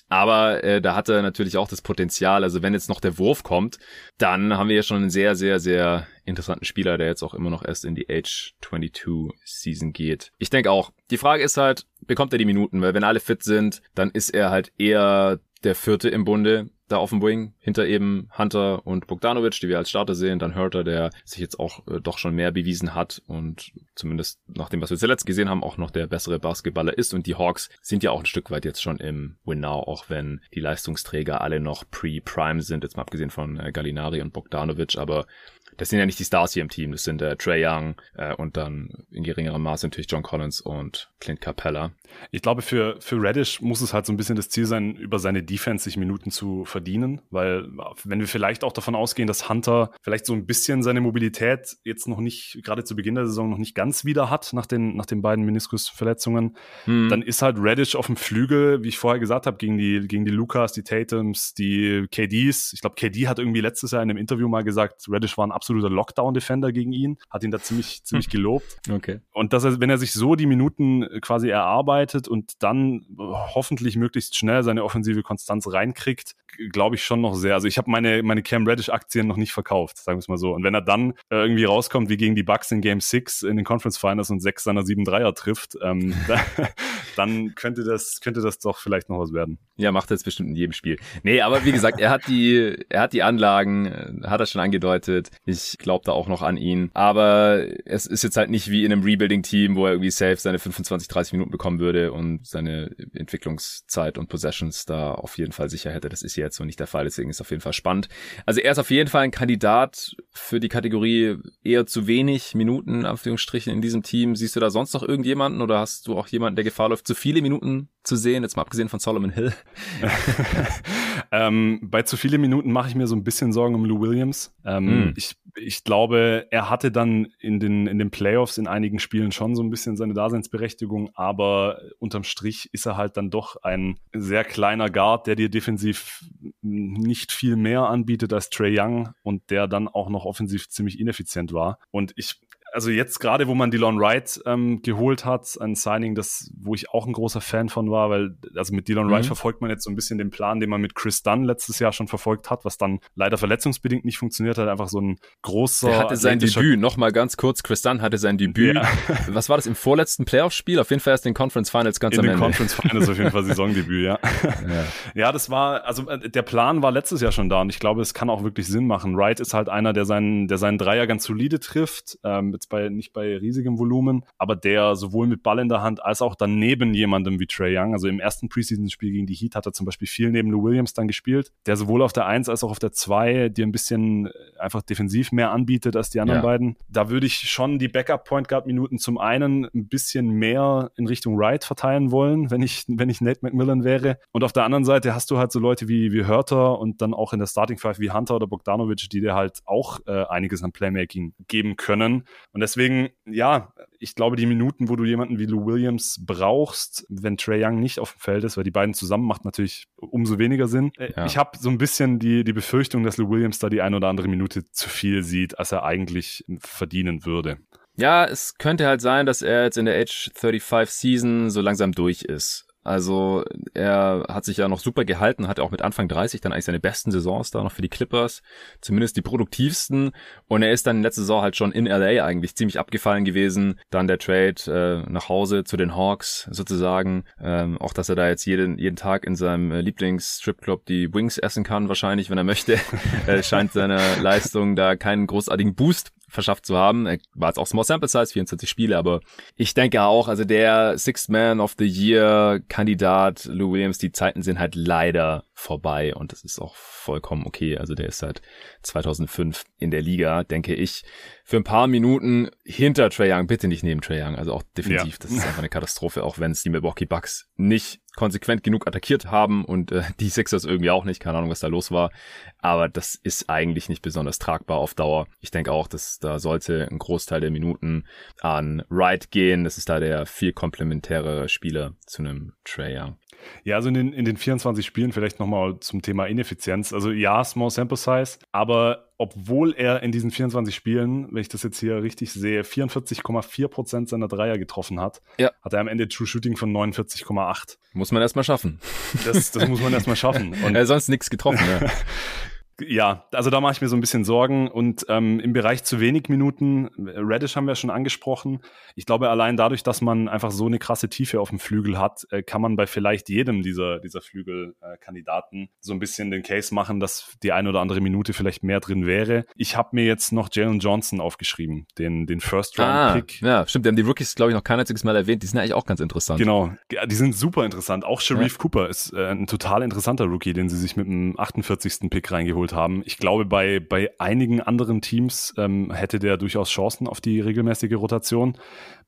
Speaker 1: Aber äh, da hat er natürlich auch das Potenzial. Also wenn jetzt noch der Wurf kommt, dann haben wir ja schon einen sehr, sehr, sehr interessanten Spieler, der jetzt auch immer noch erst in die Age 22 Season geht. Ich denke auch, die Frage ist halt, bekommt er die Minuten? Weil wenn alle fit sind, dann ist er halt eher der Vierte im Bunde da auf dem Wing, hinter eben Hunter und Bogdanovic, die wir als Starter sehen, dann Hurter, der sich jetzt auch äh, doch schon mehr bewiesen hat und zumindest nach dem, was wir zuletzt gesehen haben, auch noch der bessere Basketballer ist. Und die Hawks sind ja auch ein Stück weit jetzt schon im Win Now, auch wenn die Leistungsträger alle noch pre-prime sind, jetzt mal abgesehen von äh, Gallinari und Bogdanovic, aber das sind ja nicht die Stars hier im Team, das sind äh, Trey Young äh, und dann in geringerem Maße natürlich John Collins und Clint Capella.
Speaker 2: Ich glaube, für, für Reddish muss es halt so ein bisschen das Ziel sein, über seine Defense sich Minuten zu verdienen, weil wenn wir vielleicht auch davon ausgehen, dass Hunter vielleicht so ein bisschen seine Mobilität jetzt noch nicht, gerade zu Beginn der Saison noch nicht ganz wieder hat, nach den, nach den beiden Meniskusverletzungen, hm. dann ist halt Reddish auf dem Flügel, wie ich vorher gesagt habe, gegen die, gegen die Lukas, die Tatums, die KDs. Ich glaube, KD hat irgendwie letztes Jahr in einem Interview mal gesagt, Reddish war ein absoluter Lockdown-Defender gegen ihn, hat ihn da ziemlich, ziemlich gelobt.
Speaker 1: Okay.
Speaker 2: Und dass er, wenn er sich so die Minuten quasi erarbeitet und dann hoffentlich möglichst schnell seine offensive Konstanz reinkriegt, glaube ich schon noch sehr. Also ich habe meine, meine Cam Reddish-Aktien noch nicht verkauft, sagen wir es mal so. Und wenn er dann äh, irgendwie rauskommt, wie gegen die Bucks in Game 6 in den Conference Finals und sechs seiner sieben Dreier trifft, ähm, dann könnte das, könnte das doch vielleicht noch was werden.
Speaker 1: Ja, macht er jetzt bestimmt in jedem Spiel. Nee, aber wie gesagt, er hat die, er hat die Anlagen, äh, hat er schon angedeutet. Ich glaube da auch noch an ihn. Aber es ist jetzt halt nicht wie in einem Rebuilding-Team, wo er irgendwie safe seine 25, 30 Minuten bekommen würde und seine Entwicklungszeit und Possessions da auf jeden Fall sicher hätte. Das ist jetzt so nicht der Fall, deswegen ist auf jeden Fall spannend. Also er ist auf jeden Fall ein Kandidat für die Kategorie eher zu wenig Minuten, Anführungsstrichen, in diesem Team. Siehst du da sonst noch irgendjemanden oder hast du auch jemanden, der Gefahr läuft, zu viele Minuten zu sehen, jetzt mal abgesehen von Solomon Hill?
Speaker 2: ähm, bei zu viele Minuten mache ich mir so ein bisschen Sorgen um Lou Williams. Ähm, mm. ich, ich glaube, er hatte dann in den, in den Playoffs in einigen Spielen schon so ein bisschen seine Daseinsberechtigung, aber unterm Strich ist er halt dann doch ein sehr kleiner Guard, der dir defensiv nicht viel mehr anbietet als Trey Young und der dann auch noch offensiv ziemlich ineffizient war. Und ich also jetzt gerade, wo man Dylan Wright ähm, geholt hat, ein Signing, das, wo ich auch ein großer Fan von war, weil also mit Dylan mhm. Wright verfolgt man jetzt so ein bisschen den Plan, den man mit Chris Dunn letztes Jahr schon verfolgt hat, was dann leider verletzungsbedingt nicht funktioniert hat. Einfach so ein großer.
Speaker 1: Er hatte sein Debüt, nochmal ganz kurz, Chris Dunn hatte sein Debüt. Ja. Was war das im vorletzten Playoff-Spiel? Auf jeden Fall erst in den Conference Finals ganz
Speaker 2: in
Speaker 1: am
Speaker 2: Ende.
Speaker 1: In
Speaker 2: den Conference Finals auf jeden Fall Saisondebüt, ja. ja. Ja, das war, also äh, der Plan war letztes Jahr schon da und ich glaube, es kann auch wirklich Sinn machen. Wright ist halt einer, der seinen, der seinen Dreier ganz solide trifft, ähm, jetzt bei, nicht bei riesigem Volumen, aber der sowohl mit Ball in der Hand als auch daneben jemandem wie Trey Young, also im ersten Preseason-Spiel gegen die Heat hat er zum Beispiel viel neben Lou Williams dann gespielt, der sowohl auf der 1 als auch auf der 2 dir ein bisschen äh, einfach defensiv mehr anbietet als die anderen ja. beiden. Da würde ich schon die Backup-Point Guard-Minuten zum einen ein bisschen mehr in Richtung Wright verteilen wollen, wenn ich, wenn ich Nate McMillan wäre. Und auf der anderen Seite hast du halt so Leute wie, wie Hörter und dann auch in der Starting Five wie Hunter oder Bogdanovic, die dir halt auch äh, einiges an Playmaking geben können. Und deswegen, ja, ich glaube, die Minuten, wo du jemanden wie Lou Williams brauchst, wenn Trey Young nicht auf dem Feld ist, weil die beiden zusammen macht natürlich umso weniger Sinn. Äh, ja. Ich habe so ein bisschen die, die Befürchtung, dass Lou Williams da die ein oder andere Minute zu viel sieht, als er eigentlich verdienen würde.
Speaker 1: Ja, es könnte halt sein, dass er jetzt in der Age 35 Season so langsam durch ist. Also er hat sich ja noch super gehalten, hatte auch mit Anfang 30 dann eigentlich seine besten Saisons da noch für die Clippers, zumindest die produktivsten. Und er ist dann letzte Saison halt schon in LA eigentlich ziemlich abgefallen gewesen. Dann der Trade äh, nach Hause zu den Hawks sozusagen. Ähm, auch dass er da jetzt jeden, jeden Tag in seinem äh, Lieblings-Stripclub die Wings essen kann, wahrscheinlich, wenn er möchte. äh, scheint seine Leistung da keinen großartigen Boost verschafft zu haben. War jetzt auch Small Sample Size, 24 Spiele, aber ich denke auch, also der Sixth Man of the Year Kandidat Lou Williams, die Zeiten sind halt leider vorbei und das ist auch vollkommen okay. Also der ist seit 2005 in der Liga, denke ich, für ein paar Minuten hinter Trae Young, bitte nicht neben Trae Young, also auch defensiv, ja. das ist einfach eine Katastrophe, auch wenn es die Milwaukee Bucks nicht konsequent genug attackiert haben und äh, die Sixers irgendwie auch nicht, keine Ahnung, was da los war, aber das ist eigentlich nicht besonders tragbar auf Dauer. Ich denke auch, dass da sollte ein Großteil der Minuten an Wright gehen, das ist da der viel komplementäre Spieler zu einem Trae Young.
Speaker 2: Ja, also in den, in den 24 Spielen vielleicht nochmal zum Thema Ineffizienz. Also ja, Small Sample Size, aber obwohl er in diesen 24 Spielen, wenn ich das jetzt hier richtig sehe, 44,4 Prozent seiner Dreier getroffen hat, ja. hat er am Ende True Shooting von 49,8.
Speaker 1: Muss man erstmal schaffen.
Speaker 2: Das, das muss man erstmal schaffen.
Speaker 1: Und er hat sonst nichts getroffen. Ja.
Speaker 2: Ja, also da mache ich mir so ein bisschen Sorgen. Und ähm, im Bereich zu wenig Minuten, Reddish haben wir schon angesprochen. Ich glaube, allein dadurch, dass man einfach so eine krasse Tiefe auf dem Flügel hat, äh, kann man bei vielleicht jedem dieser, dieser Flügelkandidaten äh, so ein bisschen den Case machen, dass die eine oder andere Minute vielleicht mehr drin wäre. Ich habe mir jetzt noch Jalen Johnson aufgeschrieben, den, den First-Round-Pick.
Speaker 1: Ah, ja, stimmt. Die haben die Rookies, glaube ich, noch kein einziges Mal erwähnt. Die sind eigentlich auch ganz interessant.
Speaker 2: Genau, ja, die sind super interessant. Auch Sharif ja. Cooper ist äh, ein total interessanter Rookie, den sie sich mit dem 48. Pick reingeholt geholt haben. Ich glaube, bei, bei einigen anderen Teams ähm, hätte der durchaus Chancen auf die regelmäßige Rotation.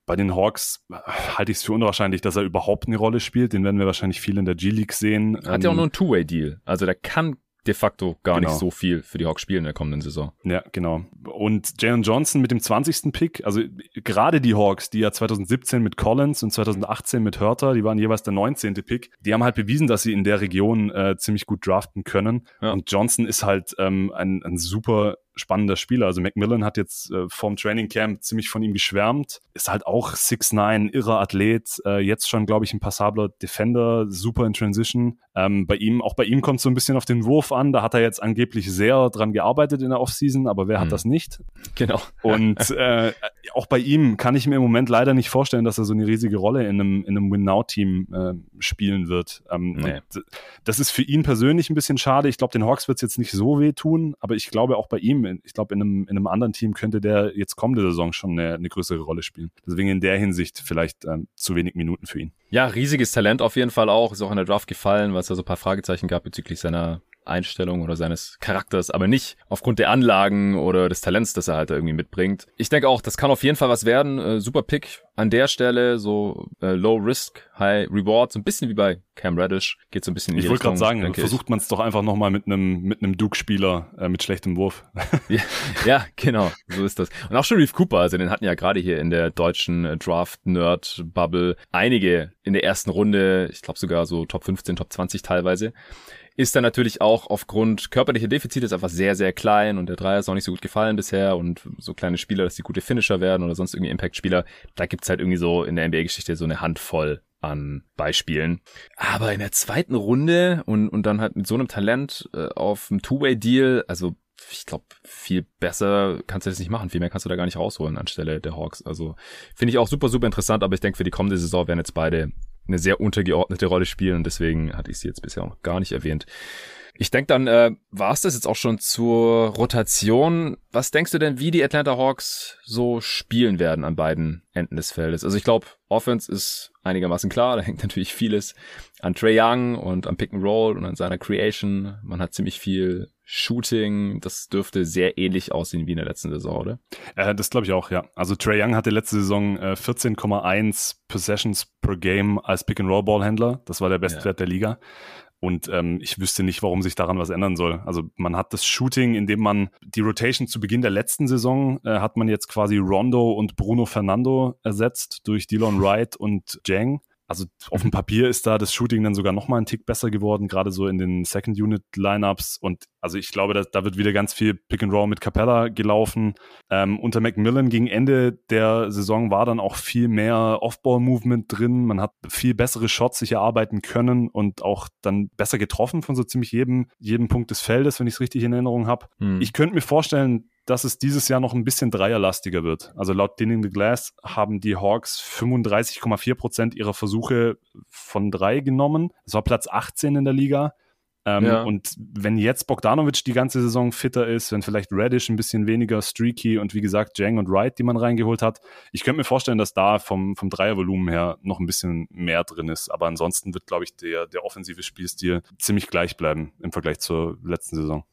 Speaker 2: Bei den Hawks äh, halte ich es für unwahrscheinlich, dass er überhaupt eine Rolle spielt. Den werden wir wahrscheinlich viel in der G-League sehen.
Speaker 1: Hat ja auch ähm, nur einen Two-Way-Deal. Also der kann de facto gar genau. nicht so viel für die Hawks spielen in der kommenden Saison.
Speaker 2: Ja, genau. Und Jalen Johnson mit dem 20. Pick, also gerade die Hawks, die ja 2017 mit Collins und 2018 mit Hörter, die waren jeweils der 19. Pick, die haben halt bewiesen, dass sie in der Region äh, ziemlich gut draften können. Ja. Und Johnson ist halt ähm, ein, ein super spannender Spieler. Also Macmillan hat jetzt äh, vorm Training Camp ziemlich von ihm geschwärmt. Ist halt auch 6'9, irrer Athlet. Äh, jetzt schon, glaube ich, ein passabler Defender, super in Transition. Ähm, bei ihm, auch bei ihm kommt so ein bisschen auf den Wurf an. Da hat er jetzt angeblich sehr dran gearbeitet in der Offseason, aber wer mhm. hat das nicht?
Speaker 1: Genau.
Speaker 2: Und äh, auch bei ihm kann ich mir im Moment leider nicht vorstellen, dass er so eine riesige Rolle in einem, in einem Win-Now-Team äh, spielen wird. Ähm, nee. Das ist für ihn persönlich ein bisschen schade. Ich glaube, den Hawks wird es jetzt nicht so wehtun, aber ich glaube auch bei ihm ich glaube, in einem, in einem anderen Team könnte der jetzt kommende Saison schon eine, eine größere Rolle spielen. Deswegen in der Hinsicht vielleicht ähm, zu wenig Minuten für ihn.
Speaker 1: Ja, riesiges Talent auf jeden Fall auch. Ist auch in der Draft gefallen, weil es da so ein paar Fragezeichen gab bezüglich seiner Einstellung oder seines Charakters, aber nicht aufgrund der Anlagen oder des Talents, das er halt irgendwie mitbringt. Ich denke auch, das kann auf jeden Fall was werden. Äh, super Pick an der Stelle, so äh, Low Risk, High Reward, so ein bisschen wie bei Cam Reddish, geht so ein bisschen in
Speaker 2: die Ich wollte gerade sagen, versucht man es doch einfach nochmal mit einem mit einem Duke-Spieler äh, mit schlechtem Wurf.
Speaker 1: ja, ja, genau, so ist das. Und auch Sharif Cooper, also den hatten ja gerade hier in der deutschen äh, Draft-Nerd-Bubble einige in der ersten Runde, ich glaube sogar so Top 15, Top 20 teilweise ist dann natürlich auch aufgrund körperlicher Defizite ist einfach sehr, sehr klein und der Dreier ist auch nicht so gut gefallen bisher und so kleine Spieler, dass die gute Finisher werden oder sonst irgendwie Impact-Spieler, da gibt's halt irgendwie so in der NBA-Geschichte so eine Handvoll an Beispielen. Aber in der zweiten Runde und, und dann halt mit so einem Talent äh, auf einem Two-Way-Deal, also ich glaube, viel besser kannst du das nicht machen. Viel mehr kannst du da gar nicht rausholen anstelle der Hawks. Also finde ich auch super, super interessant, aber ich denke, für die kommende Saison werden jetzt beide eine sehr untergeordnete Rolle spielen und deswegen hatte ich sie jetzt bisher noch gar nicht erwähnt. Ich denke, dann äh, war es das jetzt auch schon zur Rotation. Was denkst du denn, wie die Atlanta Hawks so spielen werden an beiden Enden des Feldes? Also ich glaube, Offense ist einigermaßen klar. Da hängt natürlich vieles an Trey Young und am Pick and Roll und an seiner Creation. Man hat ziemlich viel Shooting. Das dürfte sehr ähnlich aussehen wie in der letzten Saison, oder?
Speaker 2: Äh, das glaube ich auch, ja. Also Trey Young hatte letzte Saison äh, 14,1 Possessions per Game als Pick and Roll Ballhändler. Das war der Bestwert ja. der Liga. Und ähm, ich wüsste nicht, warum sich daran was ändern soll. Also man hat das Shooting, indem man die Rotation zu Beginn der letzten Saison äh, hat man jetzt quasi Rondo und Bruno Fernando ersetzt durch Dylan Wright und Jang. Also auf dem Papier ist da das Shooting dann sogar noch mal einen Tick besser geworden, gerade so in den Second Unit Lineups. Und also ich glaube, da, da wird wieder ganz viel Pick and Roll mit Capella gelaufen. Ähm, unter Macmillan gegen Ende der Saison war dann auch viel mehr Off-Ball-Movement drin. Man hat viel bessere Shots sich erarbeiten können und auch dann besser getroffen von so ziemlich jedem, jedem Punkt des Feldes, wenn ich es richtig in Erinnerung habe. Hm. Ich könnte mir vorstellen, dass es dieses Jahr noch ein bisschen dreierlastiger wird. Also laut Dinning the Glass haben die Hawks 35,4 Prozent ihrer Versuche von drei genommen. Das war Platz 18 in der Liga. Ähm, ja. Und wenn jetzt Bogdanovic die ganze Saison fitter ist, wenn vielleicht Radish ein bisschen weniger streaky und wie gesagt Jang und Wright, die man reingeholt hat, ich könnte mir vorstellen, dass da vom, vom Dreiervolumen her noch ein bisschen mehr drin ist. Aber ansonsten wird, glaube ich, der, der offensive Spielstil ziemlich gleich bleiben im Vergleich zur letzten Saison.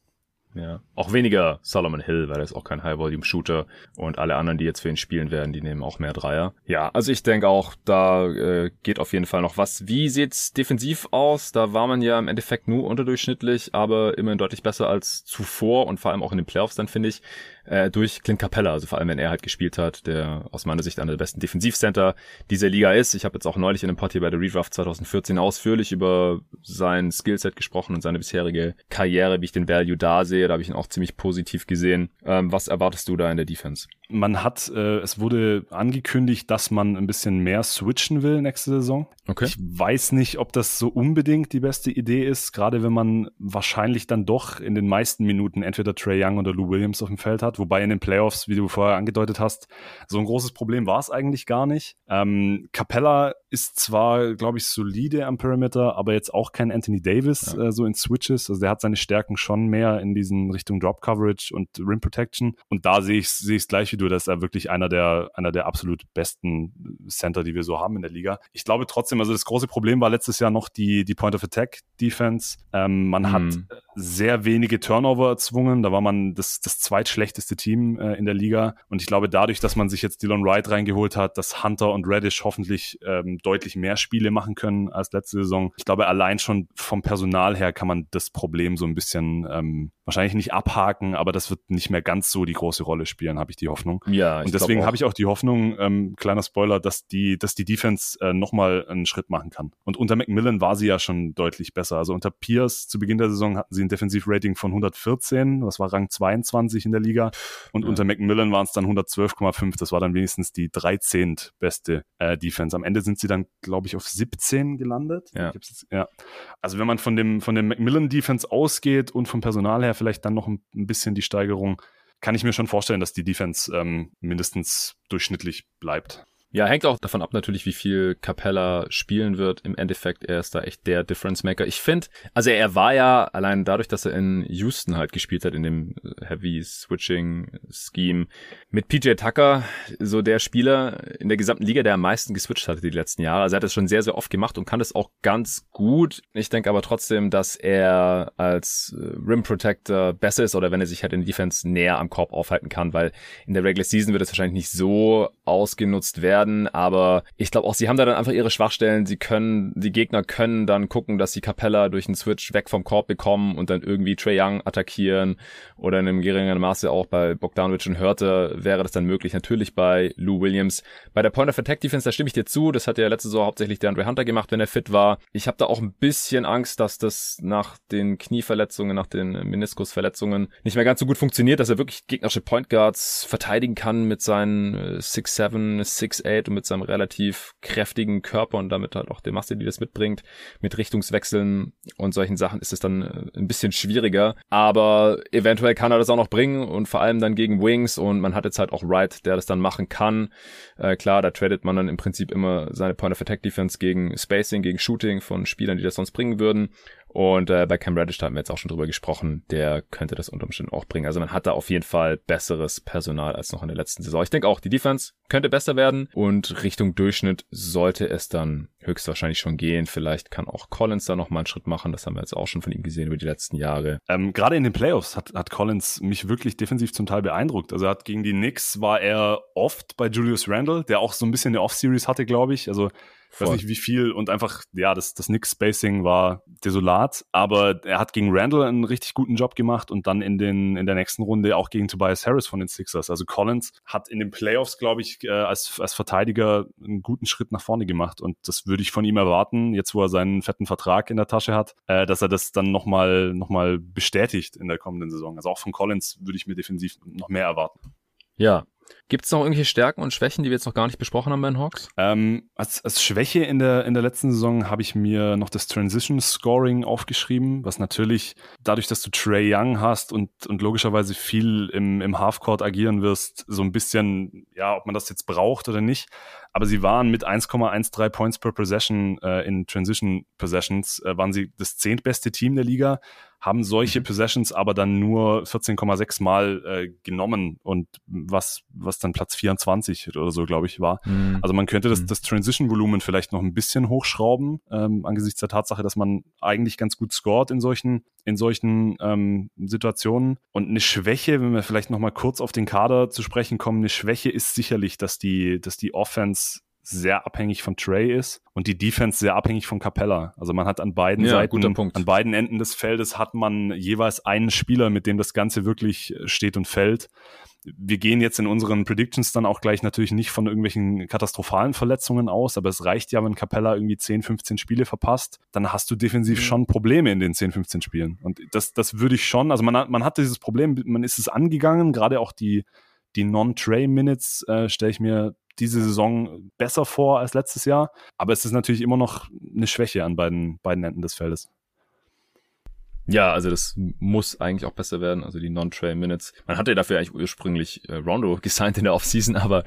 Speaker 1: Ja. Auch weniger Solomon Hill, weil er ist auch kein High-Volume-Shooter. Und alle anderen, die jetzt für ihn spielen werden, die nehmen auch mehr Dreier. Ja, also ich denke auch, da äh, geht auf jeden Fall noch was. Wie sieht's defensiv aus? Da war man ja im Endeffekt nur unterdurchschnittlich, aber immerhin deutlich besser als zuvor und vor allem auch in den Playoffs dann, finde ich äh, durch Clint Capella, also vor allem wenn er halt gespielt hat, der aus meiner Sicht einer der besten Defensivcenter dieser Liga ist. Ich habe jetzt auch neulich in einem Pod hier bei der Redraft 2014 ausführlich über sein Skillset gesprochen und seine bisherige Karriere, wie ich den Value da sehe. Da habe ich ihn auch ziemlich positiv gesehen. Ähm, was erwartest du da in der Defense?
Speaker 2: Man hat, äh, es wurde angekündigt, dass man ein bisschen mehr switchen will nächste Saison. Okay. Ich weiß nicht, ob das so unbedingt die beste Idee ist, gerade wenn man wahrscheinlich dann doch in den meisten Minuten entweder Trey Young oder Lou Williams auf dem Feld hat, wobei in den Playoffs, wie du vorher angedeutet hast, so ein großes Problem war es eigentlich gar nicht. Ähm, Capella ist zwar, glaube ich, solide am Perimeter, aber jetzt auch kein Anthony Davis ja. äh, so in Switches. Also der hat seine Stärken schon mehr in diesen Richtung Drop Coverage und Rim Protection. Und da sehe ich sehe ich gleich wie du, dass er wirklich einer der einer der absolut besten Center, die wir so haben in der Liga. Ich glaube trotzdem, also das große Problem war letztes Jahr noch die die Point of Attack Defense. Ähm, man mhm. hat sehr wenige Turnover erzwungen. Da war man das das zweitschlechteste Team äh, in der Liga. Und ich glaube dadurch, dass man sich jetzt Dylan Wright reingeholt hat, dass Hunter und Reddish hoffentlich ähm, deutlich mehr Spiele machen können als letzte Saison. Ich glaube, allein schon vom Personal her kann man das Problem so ein bisschen ähm, wahrscheinlich nicht abhaken, aber das wird nicht mehr ganz so die große Rolle spielen, habe ich die Hoffnung. Ja, und deswegen habe ich auch die Hoffnung, ähm, kleiner Spoiler, dass die, dass die Defense äh, nochmal einen Schritt machen kann. Und unter Macmillan war sie ja schon deutlich besser. Also unter Pierce zu Beginn der Saison hatten sie ein Defensivrating von 114, das war Rang 22 in der Liga. Und ja. unter Macmillan waren es dann 112,5, das war dann wenigstens die 13. beste äh, Defense. Am Ende sind sie dann, glaube ich, auf 17 gelandet. Ja. Jetzt, ja. Also wenn man von dem, von dem Macmillan Defense ausgeht und vom Personal her vielleicht dann noch ein, ein bisschen die Steigerung, kann ich mir schon vorstellen, dass die Defense ähm, mindestens durchschnittlich bleibt.
Speaker 1: Ja, hängt auch davon ab natürlich, wie viel Capella spielen wird. Im Endeffekt, er ist da echt der Difference Maker. Ich finde, also er war ja allein dadurch, dass er in Houston halt gespielt hat, in dem Heavy Switching Scheme, mit PJ Tucker so der Spieler in der gesamten Liga, der am meisten geswitcht hatte die letzten Jahre. Also er hat das schon sehr, sehr oft gemacht und kann das auch ganz gut. Ich denke aber trotzdem, dass er als äh, Rim Protector besser ist oder wenn er sich halt in Defense näher am Korb aufhalten kann, weil in der Regular Season wird es wahrscheinlich nicht so ausgenutzt werden. Aber ich glaube auch, sie haben da dann einfach ihre Schwachstellen. Sie können, die Gegner können dann gucken, dass sie Capella durch einen Switch weg vom Korb bekommen und dann irgendwie Trey Young attackieren oder in einem geringeren Maße auch bei Bogdanovic und Hörte wäre das dann möglich. Natürlich bei Lou Williams. Bei der Point of Attack Defense, da stimme ich dir zu. Das hat ja letzte Saison hauptsächlich der Andre Hunter gemacht, wenn er fit war. Ich habe da auch ein bisschen Angst, dass das nach den Knieverletzungen, nach den Meniskusverletzungen nicht mehr ganz so gut funktioniert, dass er wirklich gegnerische Point Guards verteidigen kann mit seinen 6'7, äh, 6'8 und mit seinem relativ kräftigen Körper und damit halt auch der Masse, die das mitbringt, mit Richtungswechseln und solchen Sachen ist es dann äh, ein bisschen schwieriger. Aber eventuell kann er das auch noch bringen und vor allem dann gegen Wings und man hat jetzt halt auch Wright, der das dann machen kann. Äh, klar, da tradet man dann im Prinzip immer seine Point of Attack Defense gegen Spacing, gegen Shooting von Spielern, die das sonst bringen würden. Und äh, bei Cam Reddish da haben wir jetzt auch schon drüber gesprochen, der könnte das unter Umständen auch bringen. Also man hat da auf jeden Fall besseres Personal als noch in der letzten Saison. Ich denke auch, die Defense könnte besser werden und Richtung Durchschnitt sollte es dann höchstwahrscheinlich schon gehen. Vielleicht kann auch Collins da nochmal einen Schritt machen. Das haben wir jetzt auch schon von ihm gesehen über die letzten Jahre.
Speaker 2: Ähm, Gerade in den Playoffs hat, hat Collins mich wirklich defensiv zum Teil beeindruckt. Also er hat gegen die Knicks war er oft bei Julius Randle, der auch so ein bisschen eine Off-Series hatte, glaube ich. Also ich weiß nicht wie viel und einfach, ja, das, das Nix-Spacing war desolat, aber er hat gegen Randall einen richtig guten Job gemacht und dann in, den, in der nächsten Runde auch gegen Tobias Harris von den Sixers. Also Collins hat in den Playoffs, glaube ich, äh, als, als Verteidiger einen guten Schritt nach vorne gemacht und das würde ich von ihm erwarten, jetzt wo er seinen fetten Vertrag in der Tasche hat, äh, dass er das dann nochmal noch mal bestätigt in der kommenden Saison. Also auch von Collins würde ich mir defensiv noch mehr erwarten.
Speaker 1: Ja, Gibt es noch irgendwelche Stärken und Schwächen, die wir jetzt noch gar nicht besprochen haben bei den Hawks?
Speaker 2: Ähm, als, als Schwäche in der, in der letzten Saison habe ich mir noch das Transition Scoring aufgeschrieben, was natürlich dadurch, dass du Trey Young hast und, und logischerweise viel im, im Halfcourt agieren wirst, so ein bisschen, ja, ob man das jetzt braucht oder nicht. Aber sie waren mit 1,13 Points per Possession äh, in Transition Possessions, äh, waren sie das zehntbeste Team der Liga haben solche mhm. Possessions aber dann nur 14,6 Mal äh, genommen und was, was dann Platz 24 oder so, glaube ich, war. Mhm. Also man könnte das, mhm. das Transition-Volumen vielleicht noch ein bisschen hochschrauben, ähm, angesichts der Tatsache, dass man eigentlich ganz gut scored in solchen, in solchen ähm, Situationen. Und eine Schwäche, wenn wir vielleicht noch mal kurz auf den Kader zu sprechen kommen, eine Schwäche ist sicherlich, dass die, dass die Offense sehr abhängig von Trey ist und die Defense sehr abhängig von Capella. Also man hat an beiden
Speaker 1: ja,
Speaker 2: Seiten, an beiden Enden des Feldes hat man jeweils einen Spieler, mit dem das Ganze wirklich äh, steht und fällt. Wir gehen jetzt in unseren Predictions dann auch gleich natürlich nicht von irgendwelchen katastrophalen Verletzungen aus, aber es reicht ja, wenn Capella irgendwie 10, 15 Spiele verpasst, dann hast du defensiv mhm. schon Probleme in den 10, 15 Spielen. Und das, das würde ich schon, also man, man hat dieses Problem, man ist es angegangen, gerade auch die, die Non-Tray-Minutes äh, stelle ich mir diese Saison besser vor als letztes Jahr. Aber es ist natürlich immer noch eine Schwäche an beiden, beiden Enden des Feldes.
Speaker 1: Ja, also das muss eigentlich auch besser werden, also die Non-Trail Minutes. Man hatte dafür eigentlich ursprünglich äh, Rondo gesigned in der Offseason, aber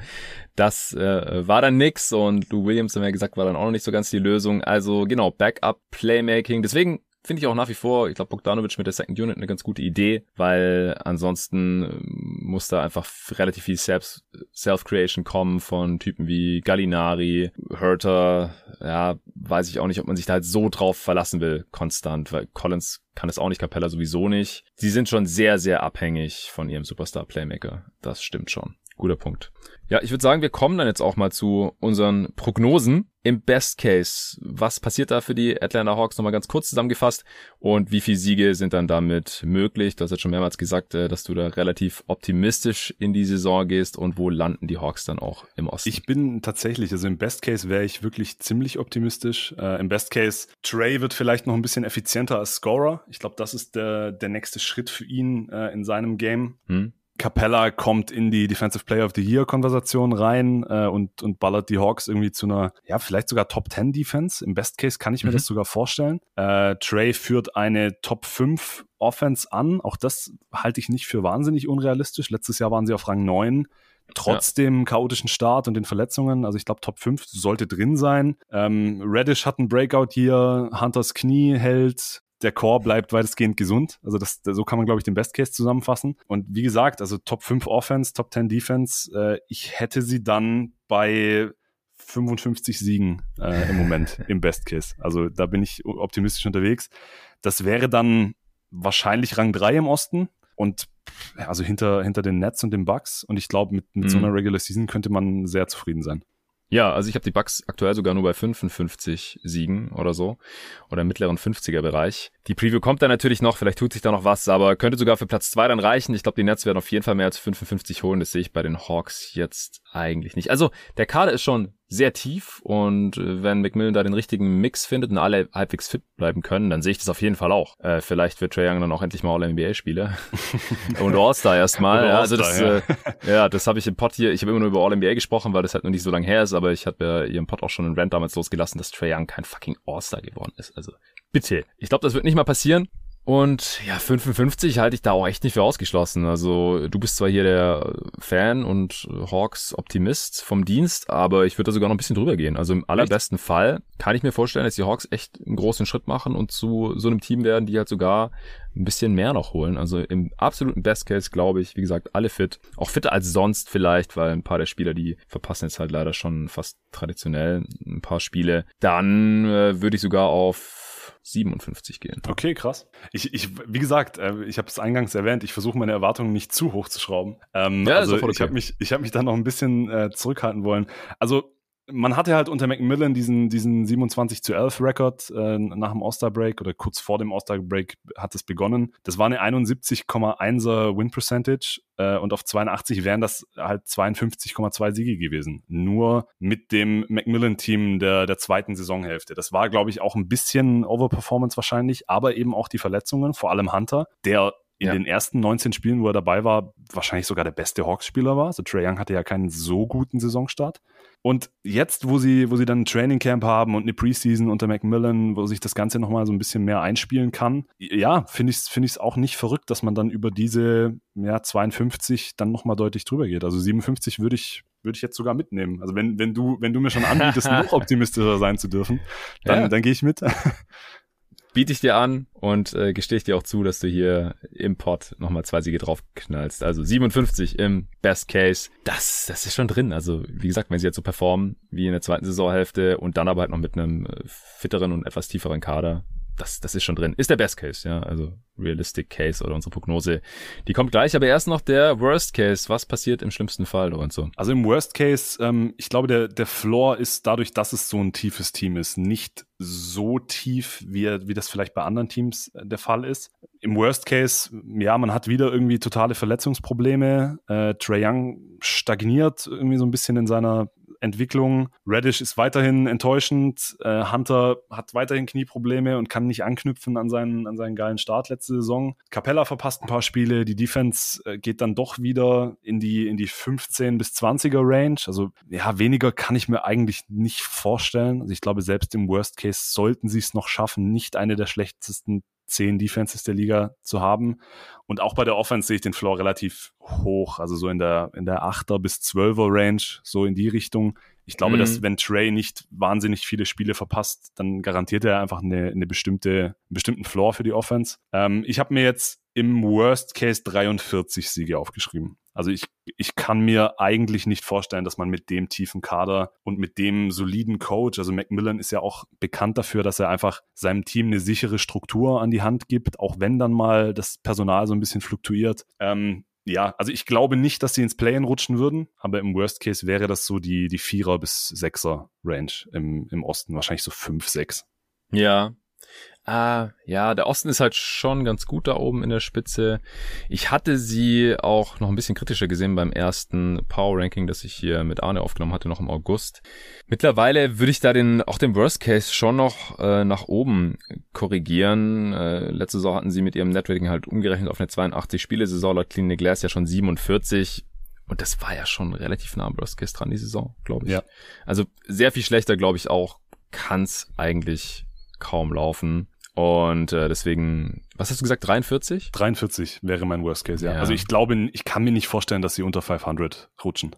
Speaker 1: das äh, war dann nix und Lou Williams, haben wir ja gesagt, war dann auch noch nicht so ganz die Lösung. Also genau, Backup Playmaking. Deswegen Finde ich auch nach wie vor, ich glaube, Bogdanovic mit der Second Unit eine ganz gute Idee, weil ansonsten ähm, muss da einfach relativ viel Self-Creation kommen von Typen wie Gallinari, Herter, ja, weiß ich auch nicht, ob man sich da halt so drauf verlassen will, konstant, weil Collins kann es auch nicht, Capella sowieso nicht. Sie sind schon sehr, sehr abhängig von ihrem Superstar-Playmaker. Das stimmt schon. Guter Punkt. Ja, ich würde sagen, wir kommen dann jetzt auch mal zu unseren Prognosen. Im Best Case, was passiert da für die Atlanta Hawks nochmal ganz kurz zusammengefasst und wie viele Siege sind dann damit möglich? Du hast jetzt schon mehrmals gesagt, äh, dass du da relativ optimistisch in die Saison gehst und wo landen die Hawks dann auch im Osten?
Speaker 2: Ich bin tatsächlich, also im Best Case wäre ich wirklich ziemlich optimistisch. Äh, Im Best Case, Trey wird vielleicht noch ein bisschen effizienter als Scorer. Ich glaube, das ist der, der nächste Schritt für ihn äh, in seinem Game. Hm. Capella kommt in die Defensive Player of the Year Konversation rein äh, und, und ballert die Hawks irgendwie zu einer, ja, vielleicht sogar Top 10 Defense. Im Best Case kann ich mir mhm. das sogar vorstellen. Äh, Trey führt eine Top 5 Offense an. Auch das halte ich nicht für wahnsinnig unrealistisch. Letztes Jahr waren sie auf Rang 9 trotz ja. dem chaotischen Start und den Verletzungen. Also ich glaube, Top 5 sollte drin sein. Ähm, Reddish hat einen Breakout hier, Hunters Knie hält, der Core bleibt weitestgehend gesund. Also das, so kann man, glaube ich, den Best Case zusammenfassen. Und wie gesagt, also Top 5 Offense, Top 10 Defense, äh, ich hätte sie dann bei 55 Siegen äh, im Moment im Best Case. Also da bin ich optimistisch unterwegs. Das wäre dann wahrscheinlich Rang 3 im Osten. Und also hinter, hinter den Nets und den Bucks. Und ich glaube, mit, mit mhm. so einer Regular Season könnte man sehr zufrieden sein.
Speaker 1: Ja, also ich habe die Bucks aktuell sogar nur bei 55 Siegen oder so oder im mittleren 50er Bereich. Die Preview kommt dann natürlich noch, vielleicht tut sich da noch was, aber könnte sogar für Platz zwei dann reichen. Ich glaube, die Nets werden auf jeden Fall mehr als 55 holen, das sehe ich bei den Hawks jetzt eigentlich nicht. Also, der Kader ist schon sehr tief und äh, wenn McMillan da den richtigen Mix findet und alle halbwegs fit bleiben können, dann sehe ich das auf jeden Fall auch. Äh, vielleicht wird Trae Young dann auch endlich mal All-NBA-Spieler und All-Star erstmal. All ja, also das, ja, äh, ja das habe ich im Pod hier, ich habe immer nur über All-NBA gesprochen, weil das halt noch nicht so lange her ist, aber ich habe ja hier im Pod auch schon einen Rant damals losgelassen, dass Trae Young kein fucking All-Star geworden ist. Also bitte. Ich glaube, das wird nicht mal passieren. Und ja, 55 halte ich da auch echt nicht für ausgeschlossen. Also du bist zwar hier der Fan und Hawks Optimist vom Dienst, aber ich würde da sogar noch ein bisschen drüber gehen. Also im allerbesten echt? Fall kann ich mir vorstellen, dass die Hawks echt einen großen Schritt machen und zu so einem Team werden, die halt sogar ein bisschen mehr noch holen. Also im absoluten Best Case glaube ich, wie gesagt, alle fit. Auch fitter als sonst vielleicht, weil ein paar der Spieler, die verpassen jetzt halt leider schon fast traditionell ein paar Spiele. Dann äh, würde ich sogar auf 57 gehen.
Speaker 2: Okay, krass. Ich, ich wie gesagt, äh, ich habe es eingangs erwähnt, ich versuche meine Erwartungen nicht zu hoch zu schrauben. Ähm, ja, also okay. ich habe mich, ich habe mich da noch ein bisschen äh, zurückhalten wollen. Also man hatte halt unter Macmillan diesen, diesen 27 zu 11 Rekord äh, nach dem All-Star-Break oder kurz vor dem All-Star-Break hat es begonnen. Das war eine 71,1er Win Percentage äh, und auf 82 wären das halt 52,2 Siege gewesen. Nur mit dem Macmillan-Team der, der zweiten Saisonhälfte. Das war, glaube ich, auch ein bisschen Overperformance wahrscheinlich, aber eben auch die Verletzungen, vor allem Hunter, der in ja. den ersten 19 Spielen, wo er dabei war, wahrscheinlich sogar der beste Hawks-Spieler war. Also Trey Young hatte ja keinen so guten Saisonstart. Und jetzt, wo sie, wo sie dann ein Training Camp haben und eine Preseason unter Macmillan, wo sich das Ganze nochmal so ein bisschen mehr einspielen kann, ja, finde ich es find ich's auch nicht verrückt, dass man dann über diese ja, 52 dann nochmal deutlich drüber geht. Also 57 würde ich, würde ich jetzt sogar mitnehmen. Also wenn, wenn du, wenn du mir schon anbietest, noch optimistischer sein zu dürfen, dann, ja. dann gehe ich mit.
Speaker 1: Biete ich dir an und äh, gestehe ich dir auch zu, dass du hier im Pod nochmal zwei Siege draufknallst. Also 57 im Best Case. Das, das ist schon drin. Also wie gesagt, wenn sie jetzt so performen wie in der zweiten Saisonhälfte und dann aber halt noch mit einem äh, fitteren und etwas tieferen Kader, das, das ist schon drin. Ist der Best Case, ja. Also Realistic Case oder unsere Prognose. Die kommt gleich, aber erst noch der Worst Case. Was passiert im schlimmsten Fall und so?
Speaker 2: Also im Worst Case, ähm, ich glaube, der, der Floor ist dadurch, dass es so ein tiefes Team ist, nicht so tief, wie, wie das vielleicht bei anderen Teams äh, der Fall ist. Im Worst Case, ja, man hat wieder irgendwie totale Verletzungsprobleme. Äh, Trey Young stagniert irgendwie so ein bisschen in seiner Entwicklung. Reddish ist weiterhin enttäuschend. Äh, Hunter hat weiterhin Knieprobleme und kann nicht anknüpfen an seinen, an seinen geilen Start letzte Saison. Capella verpasst ein paar Spiele. Die Defense äh, geht dann doch wieder in die, in die 15 bis 20er Range. Also, ja, weniger kann ich mir eigentlich nicht vorstellen. Also, ich glaube, selbst im Worst Case sollten sie es noch schaffen, nicht eine der schlechtesten zehn Defenses der Liga zu haben. Und auch bei der Offense sehe ich den Floor relativ hoch, also so in der, in der 8er bis 12er Range, so in die Richtung. Ich glaube, mhm. dass wenn Trey nicht wahnsinnig viele Spiele verpasst, dann garantiert er einfach eine, eine bestimmte, einen bestimmten Floor für die Offense. Ähm, ich habe mir jetzt im Worst Case 43 Siege aufgeschrieben. Also ich, ich kann mir eigentlich nicht vorstellen, dass man mit dem tiefen Kader und mit dem soliden Coach, also Macmillan ist ja auch bekannt dafür, dass er einfach seinem Team eine sichere Struktur an die Hand gibt, auch wenn dann mal das Personal so ein bisschen fluktuiert. Ähm, ja, also ich glaube nicht, dass sie ins Play-In rutschen würden, aber im Worst Case wäre das so die, die Vierer- bis Sechser-Range im, im Osten, wahrscheinlich so fünf, sechs.
Speaker 1: Ja, Ah, ja, der Osten ist halt schon ganz gut da oben in der Spitze. Ich hatte sie auch noch ein bisschen kritischer gesehen beim ersten Power Ranking, das ich hier mit Arne aufgenommen hatte, noch im August. Mittlerweile würde ich da den, auch den Worst Case schon noch äh, nach oben korrigieren. Äh, letzte Saison hatten sie mit ihrem Netrating halt umgerechnet auf eine 82 Spiele-Saison, laut Clean Glass ja schon 47. Und das war ja schon relativ nah am Worst Case dran, die Saison, glaube ich. Ja. Also sehr viel schlechter, glaube ich, auch kann's eigentlich kaum laufen. Und äh, deswegen, was hast du gesagt, 43?
Speaker 2: 43 wäre mein Worst Case, ja. ja. Also ich glaube, ich kann mir nicht vorstellen, dass sie unter 500 rutschen.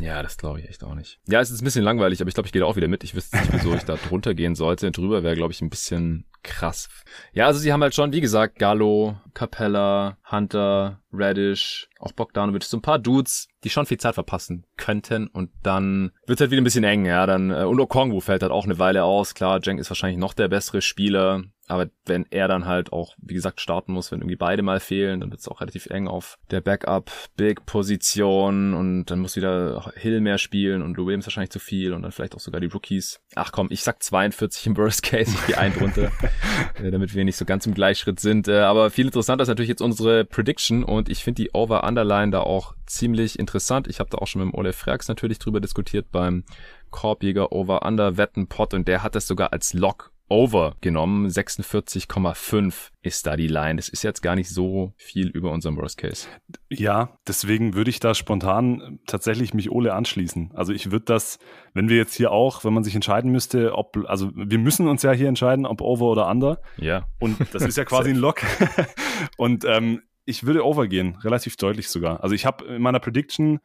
Speaker 1: Ja, das glaube ich echt auch nicht. Ja, es ist ein bisschen langweilig, aber ich glaube, ich gehe da auch wieder mit. Ich wüsste nicht, wieso ich da drunter gehen sollte. Drüber wäre, glaube ich, ein bisschen krass. Ja, also sie haben halt schon, wie gesagt, Gallo, Capella, Hunter, Radish, auch Bogdanovic, so ein paar Dudes, die schon viel Zeit verpassen könnten. Und dann wird halt wieder ein bisschen eng, ja, dann äh, und Okongwu fällt halt auch eine Weile aus, klar, Jenk ist wahrscheinlich noch der bessere Spieler, aber wenn er dann halt auch, wie gesagt, starten muss, wenn irgendwie beide mal fehlen, dann wird es auch relativ eng auf der Backup-Big-Position. Und dann muss wieder Hill mehr spielen und Lou Williams wahrscheinlich zu viel und dann vielleicht auch sogar die Rookies. Ach komm, ich sag 42 im Worst Case, ich gehe ein drunter, äh, damit wir nicht so ganz im Gleichschritt sind. Äh, aber viel interessanter ist natürlich jetzt unsere Prediction und ich finde die Over-Underline da auch ziemlich interessant. Ich habe da auch schon mit dem Ole Frax natürlich drüber diskutiert beim Korbjäger Over-Under Wettenpot und der hat das sogar als Lock over genommen. 46,5 ist da die Line. Das ist jetzt gar nicht so viel über unserem Worst Case.
Speaker 2: Ja, deswegen würde ich da spontan tatsächlich mich Ole anschließen. Also ich würde das, wenn wir jetzt hier auch, wenn man sich entscheiden müsste, ob, also wir müssen uns ja hier entscheiden, ob over oder under.
Speaker 1: Ja.
Speaker 2: Und das ist ja quasi ein Lock. Und ähm, ich würde over gehen, relativ deutlich sogar. Also ich habe in meiner Prediction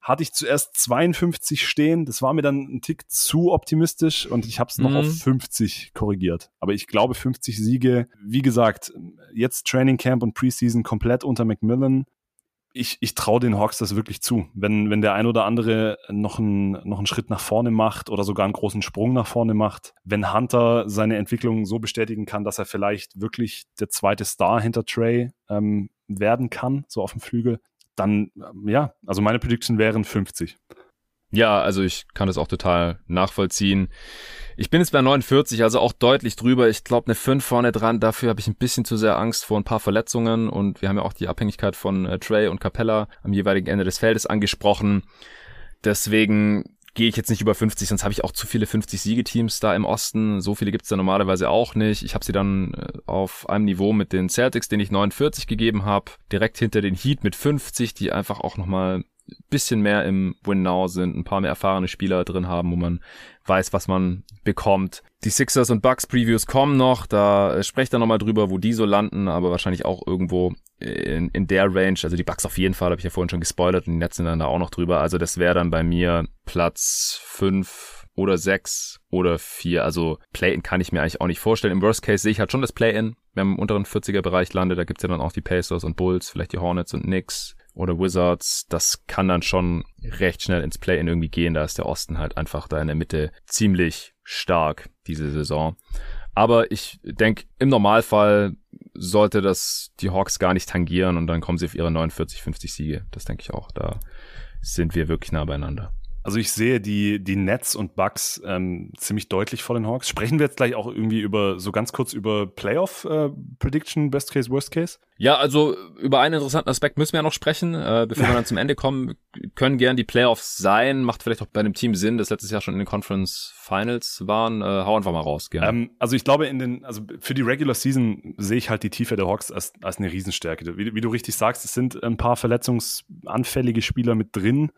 Speaker 2: hatte ich zuerst 52 stehen. Das war mir dann ein Tick zu optimistisch und ich habe es noch mhm. auf 50 korrigiert. Aber ich glaube 50 Siege. Wie gesagt, jetzt Training Camp und Preseason komplett unter McMillan. Ich, ich traue den Hawks das wirklich zu. Wenn, wenn der ein oder andere noch, ein, noch einen Schritt nach vorne macht oder sogar einen großen Sprung nach vorne macht, wenn Hunter seine Entwicklung so bestätigen kann, dass er vielleicht wirklich der zweite Star hinter Trey ähm, werden kann, so auf dem Flügel, dann, ähm, ja, also meine Prediction wären 50.
Speaker 1: Ja, also ich kann das auch total nachvollziehen. Ich bin jetzt bei 49, also auch deutlich drüber. Ich glaube, eine 5 vorne dran. Dafür habe ich ein bisschen zu sehr Angst vor ein paar Verletzungen. Und wir haben ja auch die Abhängigkeit von äh, Trey und Capella am jeweiligen Ende des Feldes angesprochen. Deswegen gehe ich jetzt nicht über 50, sonst habe ich auch zu viele 50-Siege-Teams da im Osten. So viele gibt's da normalerweise auch nicht. Ich habe sie dann äh, auf einem Niveau mit den Celtics, den ich 49 gegeben habe, direkt hinter den Heat mit 50, die einfach auch nochmal bisschen mehr im Win Now sind, ein paar mehr erfahrene Spieler drin haben, wo man weiß, was man bekommt. Die Sixers und Bucks Previews kommen noch, da äh, sprecht er nochmal drüber, wo die so landen, aber wahrscheinlich auch irgendwo in, in der Range, also die Bucks auf jeden Fall, habe ich ja vorhin schon gespoilert und die Nets sind dann da auch noch drüber. Also das wäre dann bei mir Platz fünf oder sechs oder vier. Also Play-In kann ich mir eigentlich auch nicht vorstellen. Im Worst Case sehe ich halt schon das Play-In. Wenn man im unteren 40er Bereich landet, da gibt's ja dann auch die Pacers und Bulls, vielleicht die Hornets und Knicks oder Wizards. Das kann dann schon recht schnell ins Play-In irgendwie gehen. Da ist der Osten halt einfach da in der Mitte ziemlich stark diese Saison. Aber ich denke, im Normalfall sollte das die Hawks gar nicht tangieren und dann kommen sie auf ihre 49, 50 Siege. Das denke ich auch. Da sind wir wirklich nah beieinander.
Speaker 2: Also ich sehe die, die Nets und Bucks ähm, ziemlich deutlich vor den Hawks. Sprechen wir jetzt gleich auch irgendwie über, so ganz kurz über Playoff äh, Prediction, Best Case, Worst Case?
Speaker 1: Ja, also über einen interessanten Aspekt müssen wir ja noch sprechen. Äh, bevor wir dann zum Ende kommen, können gern die Playoffs sein. Macht vielleicht auch bei einem Team Sinn, das letztes Jahr schon in den Conference Finals waren. Äh, hau einfach mal raus, gerne.
Speaker 2: Ähm, also ich glaube, in den, also für die Regular Season sehe ich halt die Tiefe der Hawks als, als eine Riesenstärke. Wie, wie du richtig sagst, es sind ein paar verletzungsanfällige Spieler mit drin.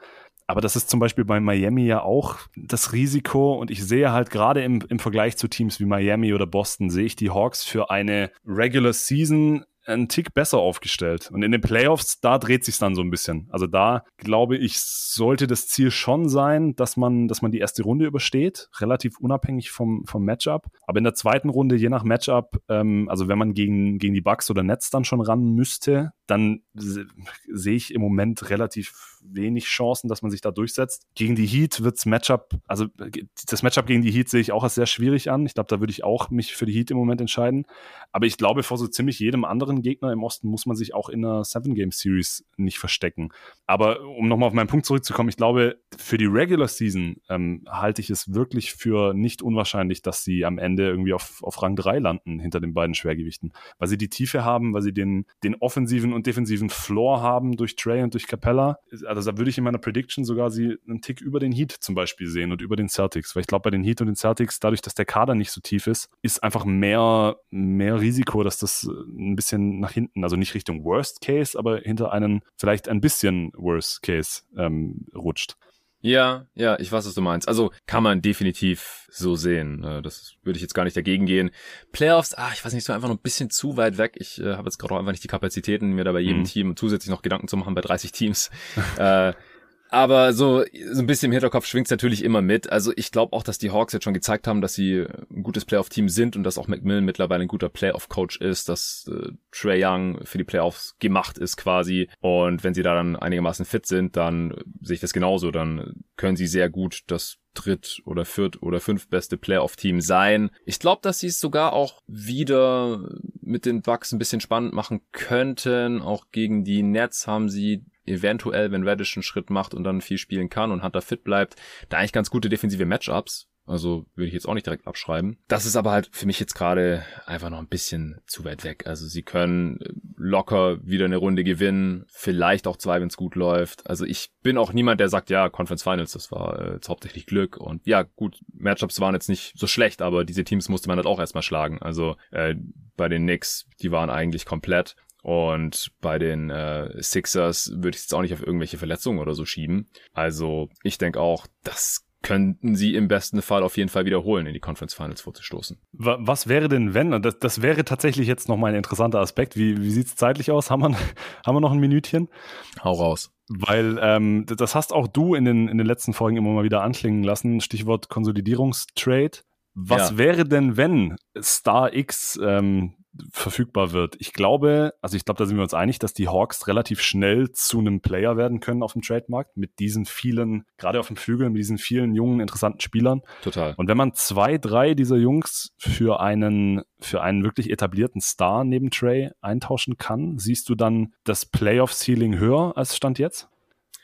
Speaker 2: Aber das ist zum Beispiel bei Miami ja auch das Risiko. Und ich sehe halt gerade im, im Vergleich zu Teams wie Miami oder Boston, sehe ich die Hawks für eine Regular Season einen Tick besser aufgestellt. Und in den Playoffs, da dreht sich dann so ein bisschen. Also da glaube ich, sollte das Ziel schon sein, dass man, dass man die erste Runde übersteht, relativ unabhängig vom, vom Matchup. Aber in der zweiten Runde, je nach Matchup, ähm, also wenn man gegen, gegen die Bucks oder Nets dann schon ran müsste, dann sehe ich im Moment relativ wenig Chancen, dass man sich da durchsetzt. Gegen die Heat wird's Matchup, also das Matchup gegen die Heat sehe ich auch als sehr schwierig an. Ich glaube, da würde ich auch mich für die Heat im Moment entscheiden. Aber ich glaube, vor so ziemlich jedem anderen Gegner im Osten muss man sich auch in einer Seven-Game-Series nicht verstecken. Aber um nochmal auf meinen Punkt zurückzukommen, ich glaube, für die Regular Season ähm, halte ich es wirklich für nicht unwahrscheinlich, dass sie am Ende irgendwie auf, auf Rang 3 landen hinter den beiden Schwergewichten. Weil sie die Tiefe haben, weil sie den, den offensiven und defensiven Floor haben durch Trey und durch Capella also da würde ich in meiner Prediction sogar sie einen Tick über den Heat zum Beispiel sehen und über den Celtics, weil ich glaube, bei den Heat und den Celtics, dadurch, dass der Kader nicht so tief ist, ist einfach mehr, mehr Risiko, dass das ein bisschen nach hinten, also nicht Richtung Worst Case, aber hinter einen vielleicht ein bisschen Worst Case ähm, rutscht.
Speaker 1: Ja, ja, ich weiß, was du meinst. Also kann man definitiv so sehen. Äh, das würde ich jetzt gar nicht dagegen gehen. Playoffs, ah, ich weiß nicht, so einfach noch ein bisschen zu weit weg. Ich äh, habe jetzt gerade auch einfach nicht die Kapazitäten, mir da bei jedem mhm. Team zusätzlich noch Gedanken zu machen bei 30 Teams. äh, Aber so, so ein bisschen im Hinterkopf schwingt's natürlich immer mit. Also ich glaube auch, dass die Hawks jetzt schon gezeigt haben, dass sie ein gutes Playoff-Team sind und dass auch McMillan mittlerweile ein guter Playoff-Coach ist, dass äh, Trey Young für die Playoffs gemacht ist quasi. Und wenn sie da dann einigermaßen fit sind, dann sehe ich das genauso. Dann können sie sehr gut das dritt oder viert oder fünf beste Playoff-Team sein. Ich glaube, dass sie es sogar auch wieder mit den Bucks ein bisschen spannend machen könnten. Auch gegen die Nets haben sie eventuell, wenn Reddish einen Schritt macht und dann viel spielen kann und Hunter fit bleibt, da eigentlich ganz gute defensive Matchups. Also würde ich jetzt auch nicht direkt abschreiben. Das ist aber halt für mich jetzt gerade einfach noch ein bisschen zu weit weg. Also sie können locker wieder eine Runde gewinnen, vielleicht auch zwei, wenn es gut läuft. Also ich bin auch niemand, der sagt, ja, Conference Finals, das war äh, jetzt hauptsächlich Glück. Und ja, gut, Matchups waren jetzt nicht so schlecht, aber diese Teams musste man halt auch erstmal schlagen. Also äh, bei den Knicks, die waren eigentlich komplett. Und bei den äh, Sixers würde ich jetzt auch nicht auf irgendwelche Verletzungen oder so schieben. Also ich denke auch, das könnten sie im besten Fall auf jeden Fall wiederholen, in die Conference Finals vorzustoßen.
Speaker 2: Was wäre denn, wenn? Das, das wäre tatsächlich jetzt nochmal ein interessanter Aspekt. Wie, wie sieht es zeitlich aus? Haben wir, haben wir noch ein Minütchen?
Speaker 1: Hau raus.
Speaker 2: Weil ähm, das hast auch du in den, in den letzten Folgen immer mal wieder anklingen lassen. Stichwort Konsolidierungstrade. Was ja. wäre denn, wenn Star X ähm, verfügbar wird. Ich glaube, also ich glaube, da sind wir uns einig, dass die Hawks relativ schnell zu einem Player werden können auf dem Trademarkt mit diesen vielen, gerade auf dem Flügel, mit diesen vielen jungen, interessanten Spielern.
Speaker 1: Total.
Speaker 2: Und wenn man zwei, drei dieser Jungs für einen, für einen wirklich etablierten Star neben Trey eintauschen kann, siehst du dann das Playoff-Ceiling höher als Stand jetzt?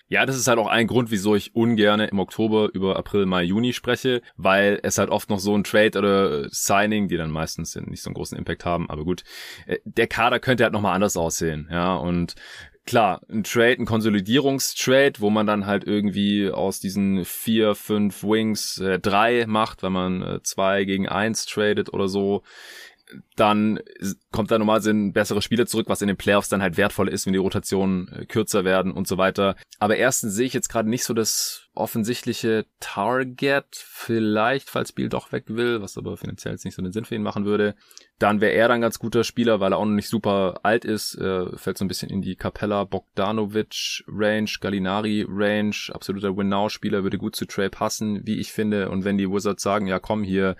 Speaker 1: Ja, das ist halt auch ein Grund, wieso ich ungern im Oktober über April, Mai, Juni spreche, weil es halt oft noch so ein Trade oder Signing, die dann meistens nicht so einen großen Impact haben, aber gut, äh, der Kader könnte halt nochmal anders aussehen, ja, und klar, ein Trade, ein Konsolidierungstrade, wo man dann halt irgendwie aus diesen vier, fünf Wings äh, drei macht, wenn man äh, zwei gegen eins tradet oder so dann kommt da normal sind bessere Spieler zurück, was in den Playoffs dann halt wertvoller ist, wenn die Rotationen äh, kürzer werden und so weiter. Aber erstens sehe ich jetzt gerade nicht so das offensichtliche Target, vielleicht, falls Biel doch weg will, was aber finanziell jetzt nicht so den Sinn für ihn machen würde. Dann wäre er dann ganz guter Spieler, weil er auch noch nicht super alt ist, äh, fällt so ein bisschen in die Capella Bogdanovic Range, Gallinari Range, absoluter Win-Now-Spieler, würde gut zu Trey passen, wie ich finde. Und wenn die Wizards sagen, ja komm hier,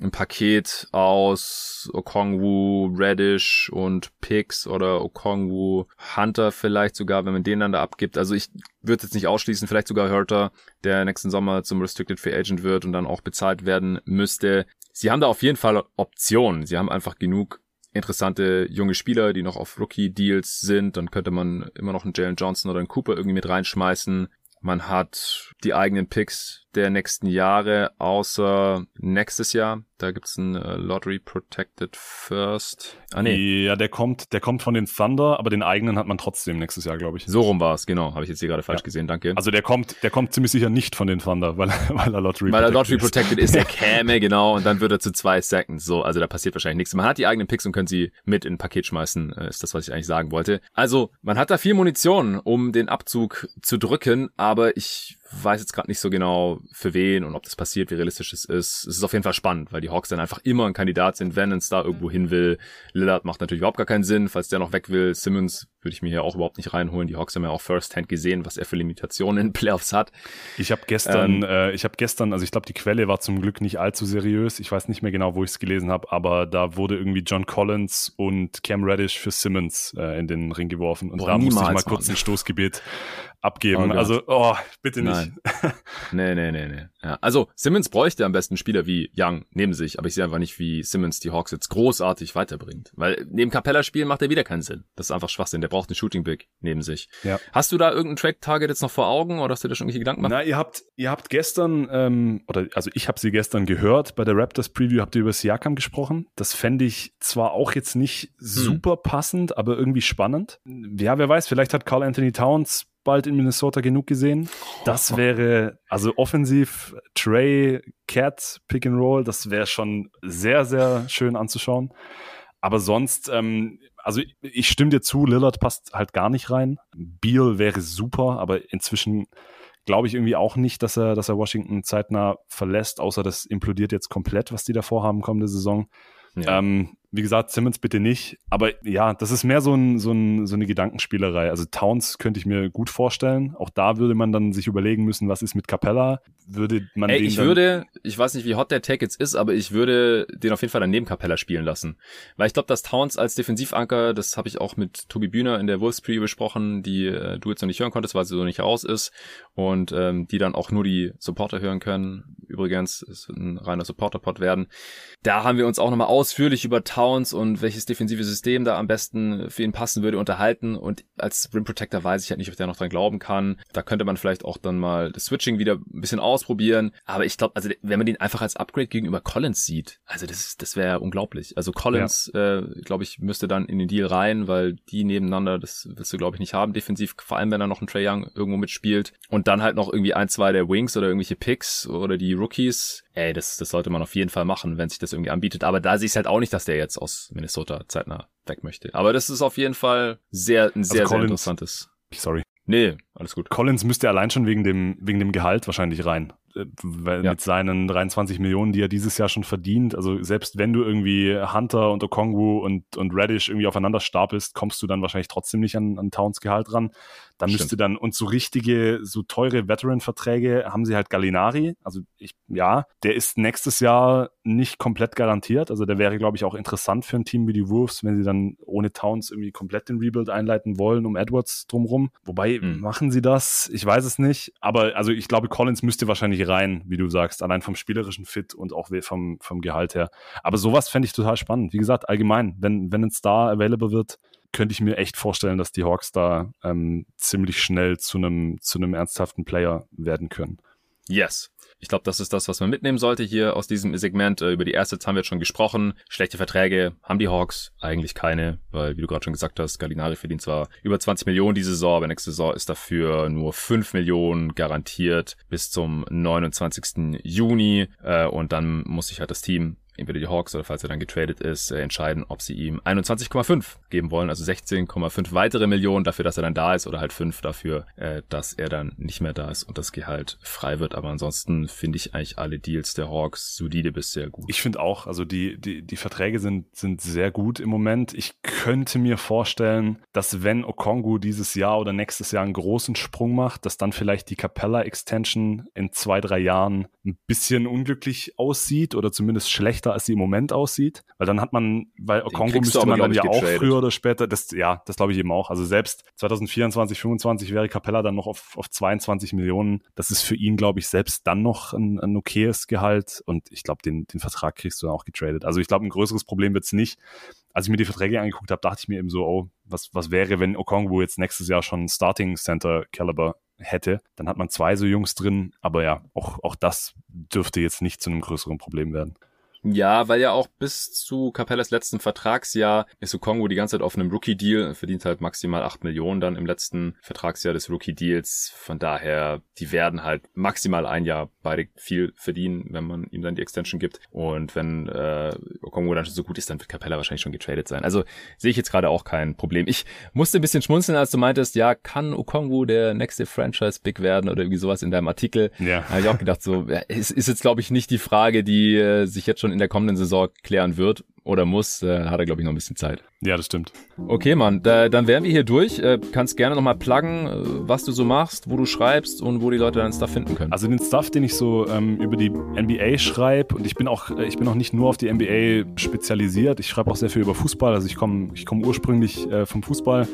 Speaker 1: ein Paket aus Okongwu, Radish und Pix oder Okongwu, Hunter vielleicht sogar, wenn man den dann da abgibt. Also ich würde jetzt nicht ausschließen, vielleicht sogar Hurter, der nächsten Sommer zum Restricted Free Agent wird und dann auch bezahlt werden müsste. Sie haben da auf jeden Fall Optionen. Sie haben einfach genug interessante junge Spieler, die noch auf Rookie-Deals sind. Dann könnte man immer noch einen Jalen Johnson oder einen Cooper irgendwie mit reinschmeißen. Man hat die eigenen Picks der nächsten Jahre, außer nächstes Jahr. Da gibt's ein äh, Lottery Protected First.
Speaker 2: Ah, nee. Ja, der kommt, der kommt von den Thunder, aber den eigenen hat man trotzdem nächstes Jahr, glaube ich.
Speaker 1: So rum war es, genau. Habe ich jetzt hier gerade falsch ja. gesehen, danke.
Speaker 2: Also der kommt, der kommt ziemlich sicher nicht von den Thunder, weil, weil er Lottery
Speaker 1: weil Protected er Lottery ist. Protected ist, der käme, genau, und dann wird er zu zwei Seconds. So, also da passiert wahrscheinlich nichts. Man hat die eigenen Picks und können sie mit in ein Paket schmeißen, äh, ist das, was ich eigentlich sagen wollte. Also, man hat da viel Munition, um den Abzug zu drücken, aber ich weiß jetzt gerade nicht so genau für wen und ob das passiert, wie realistisch es ist. Es ist auf jeden Fall spannend, weil die Hawks dann einfach immer ein Kandidat sind, wenn ein Star irgendwo hin will. Lillard macht natürlich überhaupt gar keinen Sinn, falls der noch weg will. Simmons würde ich mir hier auch überhaupt nicht reinholen. Die Hawks haben ja auch First-Hand gesehen, was er für Limitationen in Playoffs hat.
Speaker 2: Ich habe gestern, ähm, äh, ich habe gestern, also ich glaube, die Quelle war zum Glück nicht allzu seriös. Ich weiß nicht mehr genau, wo ich es gelesen habe, aber da wurde irgendwie John Collins und Cam Reddish für Simmons äh, in den Ring geworfen. Und Boah, da musste ich mal kurz Mann. ein Stoßgebet abgeben. Oh also, oh, bitte nicht. Nein.
Speaker 1: nee, nee, nee, nee. Ja. Also, Simmons bräuchte am besten Spieler wie Young neben sich, aber ich sehe einfach nicht, wie Simmons die Hawks jetzt großartig weiterbringt. Weil neben Capella spielen macht er wieder keinen Sinn. Das ist einfach Schwachsinn. Der braucht einen Shooting Big neben sich. Ja. Hast du da irgendeinen Track-Target jetzt noch vor Augen oder hast du dir schon irgendwelche Gedanken gemacht?
Speaker 2: Na, ihr habt, ihr habt gestern, ähm, oder also ich habe sie gestern gehört, bei der Raptors Preview habt ihr über Siakam gesprochen. Das fände ich zwar auch jetzt nicht hm. super passend, aber irgendwie spannend. Ja, wer weiß, vielleicht hat Carl Anthony Towns bald in Minnesota genug gesehen. Das wäre, also offensiv Trey, Cat, Pick and Roll, das wäre schon sehr, sehr schön anzuschauen. Aber sonst, ähm, also ich stimme dir zu, Lillard passt halt gar nicht rein. Beal wäre super, aber inzwischen glaube ich irgendwie auch nicht, dass er, dass er Washington zeitnah verlässt, außer das implodiert jetzt komplett, was die davor haben kommende Saison. Ja. Ähm, Wie gesagt, Simmons bitte nicht. Aber ja, das ist mehr so, ein, so, ein, so eine Gedankenspielerei. Also Towns könnte ich mir gut vorstellen. Auch da würde man dann sich überlegen müssen, was ist mit Capella? Würde man
Speaker 1: Ey, ich würde, ich weiß nicht, wie hot der Tag jetzt ist, aber ich würde den auf jeden Fall daneben Capella spielen lassen. Weil ich glaube, dass Towns als Defensivanker, das habe ich auch mit Tobi Bühner in der Wolves Preview besprochen, die äh, du jetzt noch nicht hören konntest, weil sie so nicht raus ist und ähm, die dann auch nur die Supporter hören können. Übrigens, es wird ein reiner Supporter-Pod werden. Da haben wir uns auch nochmal ausführlich über Towns und welches defensive System da am besten für ihn passen würde unterhalten. Und als Rim Protector weiß ich halt nicht, ob der noch dran glauben kann. Da könnte man vielleicht auch dann mal das Switching wieder ein bisschen ausprobieren. Aber ich glaube, also wenn man den einfach als Upgrade gegenüber Collins sieht, also das, das wäre unglaublich. Also Collins, ja. äh, glaube ich, müsste dann in den Deal rein, weil die nebeneinander, das willst du, glaube ich, nicht haben, defensiv, vor allem wenn er noch ein Trey Young irgendwo mitspielt. Und dann halt noch irgendwie ein, zwei der Wings oder irgendwelche Picks oder die Rookies. Ey, das, das sollte man auf jeden Fall machen, wenn sich das irgendwie anbietet. Aber da sehe ich halt auch nicht, dass der jetzt aus Minnesota zeitnah weg möchte. Aber das ist auf jeden Fall sehr, ein sehr, also sehr interessantes.
Speaker 2: Sorry.
Speaker 1: Nee, alles gut.
Speaker 2: Collins müsste allein schon wegen dem, wegen dem Gehalt wahrscheinlich rein. Äh, ja. mit seinen 23 Millionen, die er dieses Jahr schon verdient, also selbst wenn du irgendwie Hunter und Okongwu und, und Radish irgendwie aufeinander stapelst, kommst du dann wahrscheinlich trotzdem nicht an, an Towns Gehalt ran. Da müsste dann, und so richtige, so teure Veteran-Verträge haben sie halt Gallinari. Also ich, ja, der ist nächstes Jahr nicht komplett garantiert. Also der wäre, glaube ich, auch interessant für ein Team wie die Wolves, wenn sie dann ohne Towns irgendwie komplett den Rebuild einleiten wollen, um Edwards drumrum. Wobei, mhm. machen sie das? Ich weiß es nicht. Aber also ich glaube, Collins müsste wahrscheinlich rein, wie du sagst, allein vom spielerischen Fit und auch vom, vom Gehalt her. Aber sowas fände ich total spannend. Wie gesagt, allgemein, wenn, wenn ein Star available wird, könnte ich mir echt vorstellen, dass die Hawks da ähm, ziemlich schnell zu einem zu einem ernsthaften Player werden können.
Speaker 1: Yes. Ich glaube, das ist das, was man mitnehmen sollte hier aus diesem Segment. Äh, über die Assets haben wir jetzt schon gesprochen. Schlechte Verträge haben die Hawks eigentlich keine, weil, wie du gerade schon gesagt hast, Gallinari verdient zwar über 20 Millionen diese Saison, aber nächste Saison ist dafür nur 5 Millionen garantiert bis zum 29. Juni. Äh, und dann muss sich halt das Team entweder die Hawks oder falls er dann getradet ist, äh, entscheiden, ob sie ihm 21,5 geben wollen, also 16,5 weitere Millionen dafür, dass er dann da ist oder halt 5 dafür, äh, dass er dann nicht mehr da ist und das Gehalt frei wird. Aber ansonsten finde ich eigentlich alle Deals der Hawks solide bis sehr gut.
Speaker 2: Ich finde auch, also die, die, die Verträge sind, sind sehr gut im Moment. Ich könnte mir vorstellen, dass wenn Okongu dieses Jahr oder nächstes Jahr einen großen Sprung macht, dass dann vielleicht die Capella Extension in zwei, drei Jahren ein bisschen unglücklich aussieht oder zumindest schlechter besser, als sie im Moment aussieht. Weil dann hat man, weil Kongo müsste man dann ja auch früher oder später, das, ja, das glaube ich eben auch. Also selbst 2024, 2025 wäre Capella dann noch auf, auf 22 Millionen. Das ist für ihn, glaube ich, selbst dann noch ein, ein okayes Gehalt. Und ich glaube, den, den Vertrag kriegst du dann auch getradet. Also ich glaube, ein größeres Problem wird es nicht. Als ich mir die Verträge angeguckt habe, dachte ich mir eben so, oh, was, was wäre, wenn Okongwu jetzt nächstes Jahr schon Starting Center Caliber hätte, dann hat man zwei so Jungs drin, aber ja, auch, auch das dürfte jetzt nicht zu einem größeren Problem werden.
Speaker 1: Ja, weil ja auch bis zu Capellas letzten Vertragsjahr ist Kongo die ganze Zeit auf einem Rookie-Deal, verdient halt maximal acht Millionen dann im letzten Vertragsjahr des Rookie-Deals. Von daher, die werden halt maximal ein Jahr beide viel verdienen, wenn man ihm dann die Extension gibt. Und wenn äh, Kongo dann schon so gut ist, dann wird Capella wahrscheinlich schon getradet sein. Also sehe ich jetzt gerade auch kein Problem. Ich musste ein bisschen schmunzeln, als du meintest, ja, kann Okongu der nächste Franchise-Big werden oder irgendwie sowas in deinem Artikel. Ja. Da habe ich auch gedacht, so, es ist jetzt, glaube ich, nicht die Frage, die äh, sich jetzt schon schon in der kommenden Saison klären wird oder muss, äh, hat er, glaube ich, noch ein bisschen Zeit.
Speaker 2: Ja, das stimmt.
Speaker 1: Okay, Mann, da, dann wären wir hier durch. Äh, kannst gerne nochmal pluggen, äh, was du so machst, wo du schreibst und wo die Leute deinen Stuff finden können.
Speaker 2: Also den Stuff, den ich so ähm, über die NBA schreibe und ich bin auch, äh, ich bin auch nicht nur auf die NBA spezialisiert. Ich schreibe auch sehr viel über Fußball. Also ich komme ich komm ursprünglich äh, vom Fußball,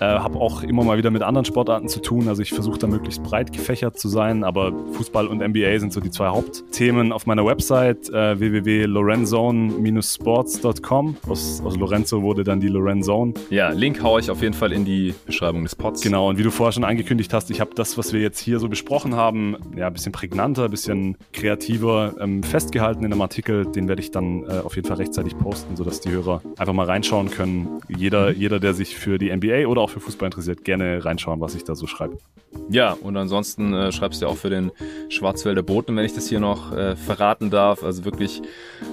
Speaker 2: äh, habe auch immer mal wieder mit anderen Sportarten zu tun. Also ich versuche da möglichst breit gefächert zu sein, aber Fußball und NBA sind so die zwei Hauptthemen auf meiner Website äh, www.lorenzone-sports.com. Aus, aus Lorenzo wurde dann die Lorenzone.
Speaker 1: Ja, Link haue ich auf jeden Fall in die Beschreibung des Pods.
Speaker 2: Genau, und wie du vorher schon angekündigt hast, ich habe das, was wir jetzt hier so besprochen haben, ja, ein bisschen prägnanter, ein bisschen kreativer ähm, festgehalten in einem Artikel. Den werde ich dann äh, auf jeden Fall rechtzeitig posten, sodass die Hörer einfach mal reinschauen können. Jeder, mhm. jeder, der sich für die NBA oder auch für Fußball interessiert, gerne reinschauen, was ich da so schreibe.
Speaker 1: Ja, und ansonsten äh, schreibst du ja auch für den Schwarzwälder Boten, wenn ich das hier noch äh, verraten darf. Also wirklich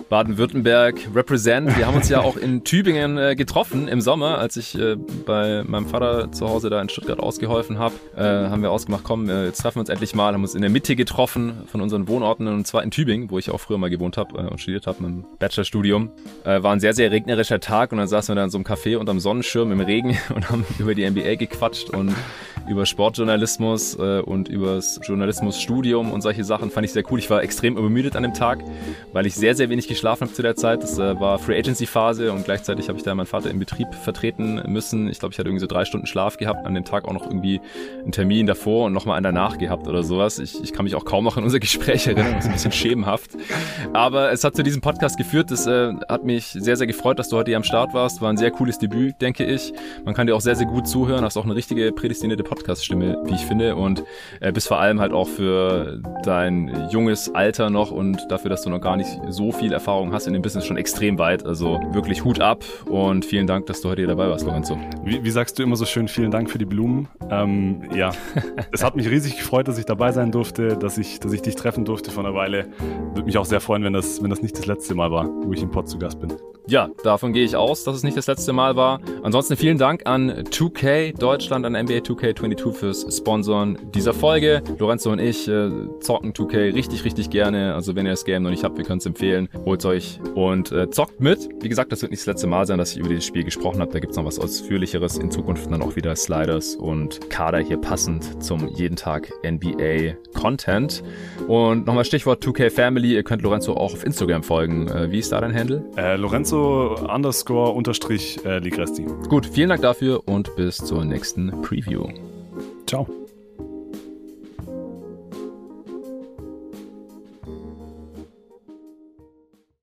Speaker 1: Baden-Württemberg represent präsent. Wir haben uns ja auch in Tübingen äh, getroffen im Sommer, als ich äh, bei meinem Vater zu Hause da in Stuttgart ausgeholfen habe. Äh, haben wir ausgemacht, komm, äh, jetzt treffen wir uns endlich mal, haben uns in der Mitte getroffen von unseren Wohnorten und zwar in Tübingen, wo ich auch früher mal gewohnt habe äh, und studiert habe im Bachelorstudium. Äh, war ein sehr, sehr regnerischer Tag und dann saßen wir da in so einem Café unterm Sonnenschirm im Regen und haben über die NBA gequatscht und über Sportjournalismus und übers Journalismusstudium und solche Sachen. Fand ich sehr cool. Ich war extrem übermüdet an dem Tag, weil ich sehr, sehr wenig geschlafen habe zu der Zeit. Das äh, war Free Agency Phase und gleichzeitig habe ich da meinen Vater im Betrieb vertreten müssen. Ich glaube, ich hatte irgendwie so drei Stunden Schlaf gehabt, an dem Tag auch noch irgendwie einen Termin davor und nochmal einen danach gehabt oder sowas. Ich, ich kann mich auch kaum noch an unser Gespräch erinnern, das ist ein bisschen schemenhaft. Aber es hat zu diesem Podcast geführt. Das äh, hat mich sehr, sehr gefreut, dass du heute hier am Start warst. War ein sehr cooles Debüt, denke ich. Man kann dir auch sehr, sehr gut zuhören. Hast auch eine richtige prädestinierte Podcast-Stimme, wie ich finde. Und äh, bist vor allem halt auch für dein junges Alter noch und dafür, dass du noch gar nicht so viel Erfahrung hast in dem Business schon extrem weit. Also wirklich Hut ab und vielen Dank, dass du heute hier dabei warst, Lorenzo.
Speaker 2: Wie, wie sagst du immer so schön, vielen Dank für die Blumen. Ähm, ja, es hat mich riesig gefreut, dass ich dabei sein durfte, dass ich, dass ich dich treffen durfte vor einer Weile. Würde mich auch sehr freuen, wenn das, wenn das nicht das letzte Mal war, wo ich im Pod zu Gast bin.
Speaker 1: Ja, davon gehe ich aus, dass es nicht das letzte Mal war. Ansonsten vielen Dank an 2K Deutschland, an NBA 2K22 fürs Sponsoren dieser Folge. Lorenzo und ich äh, zocken 2K richtig, richtig gerne. Also wenn ihr das Game noch nicht habt, wir können es empfehlen. Holt euch und äh, zockt mit. Wie gesagt, das wird nicht das letzte Mal sein, dass ich über dieses Spiel gesprochen habe. Da gibt's noch was Ausführlicheres. In Zukunft dann auch wieder Sliders und Kader hier passend zum jeden Tag NBA Content. Und nochmal Stichwort 2K Family. Ihr könnt Lorenzo auch auf Instagram folgen. Äh, wie ist da dein Handle?
Speaker 2: Äh, Lorenzo underscore unterstrich äh, Ligresti.
Speaker 1: Gut, vielen Dank dafür und bis zur nächsten Preview.
Speaker 2: Ciao.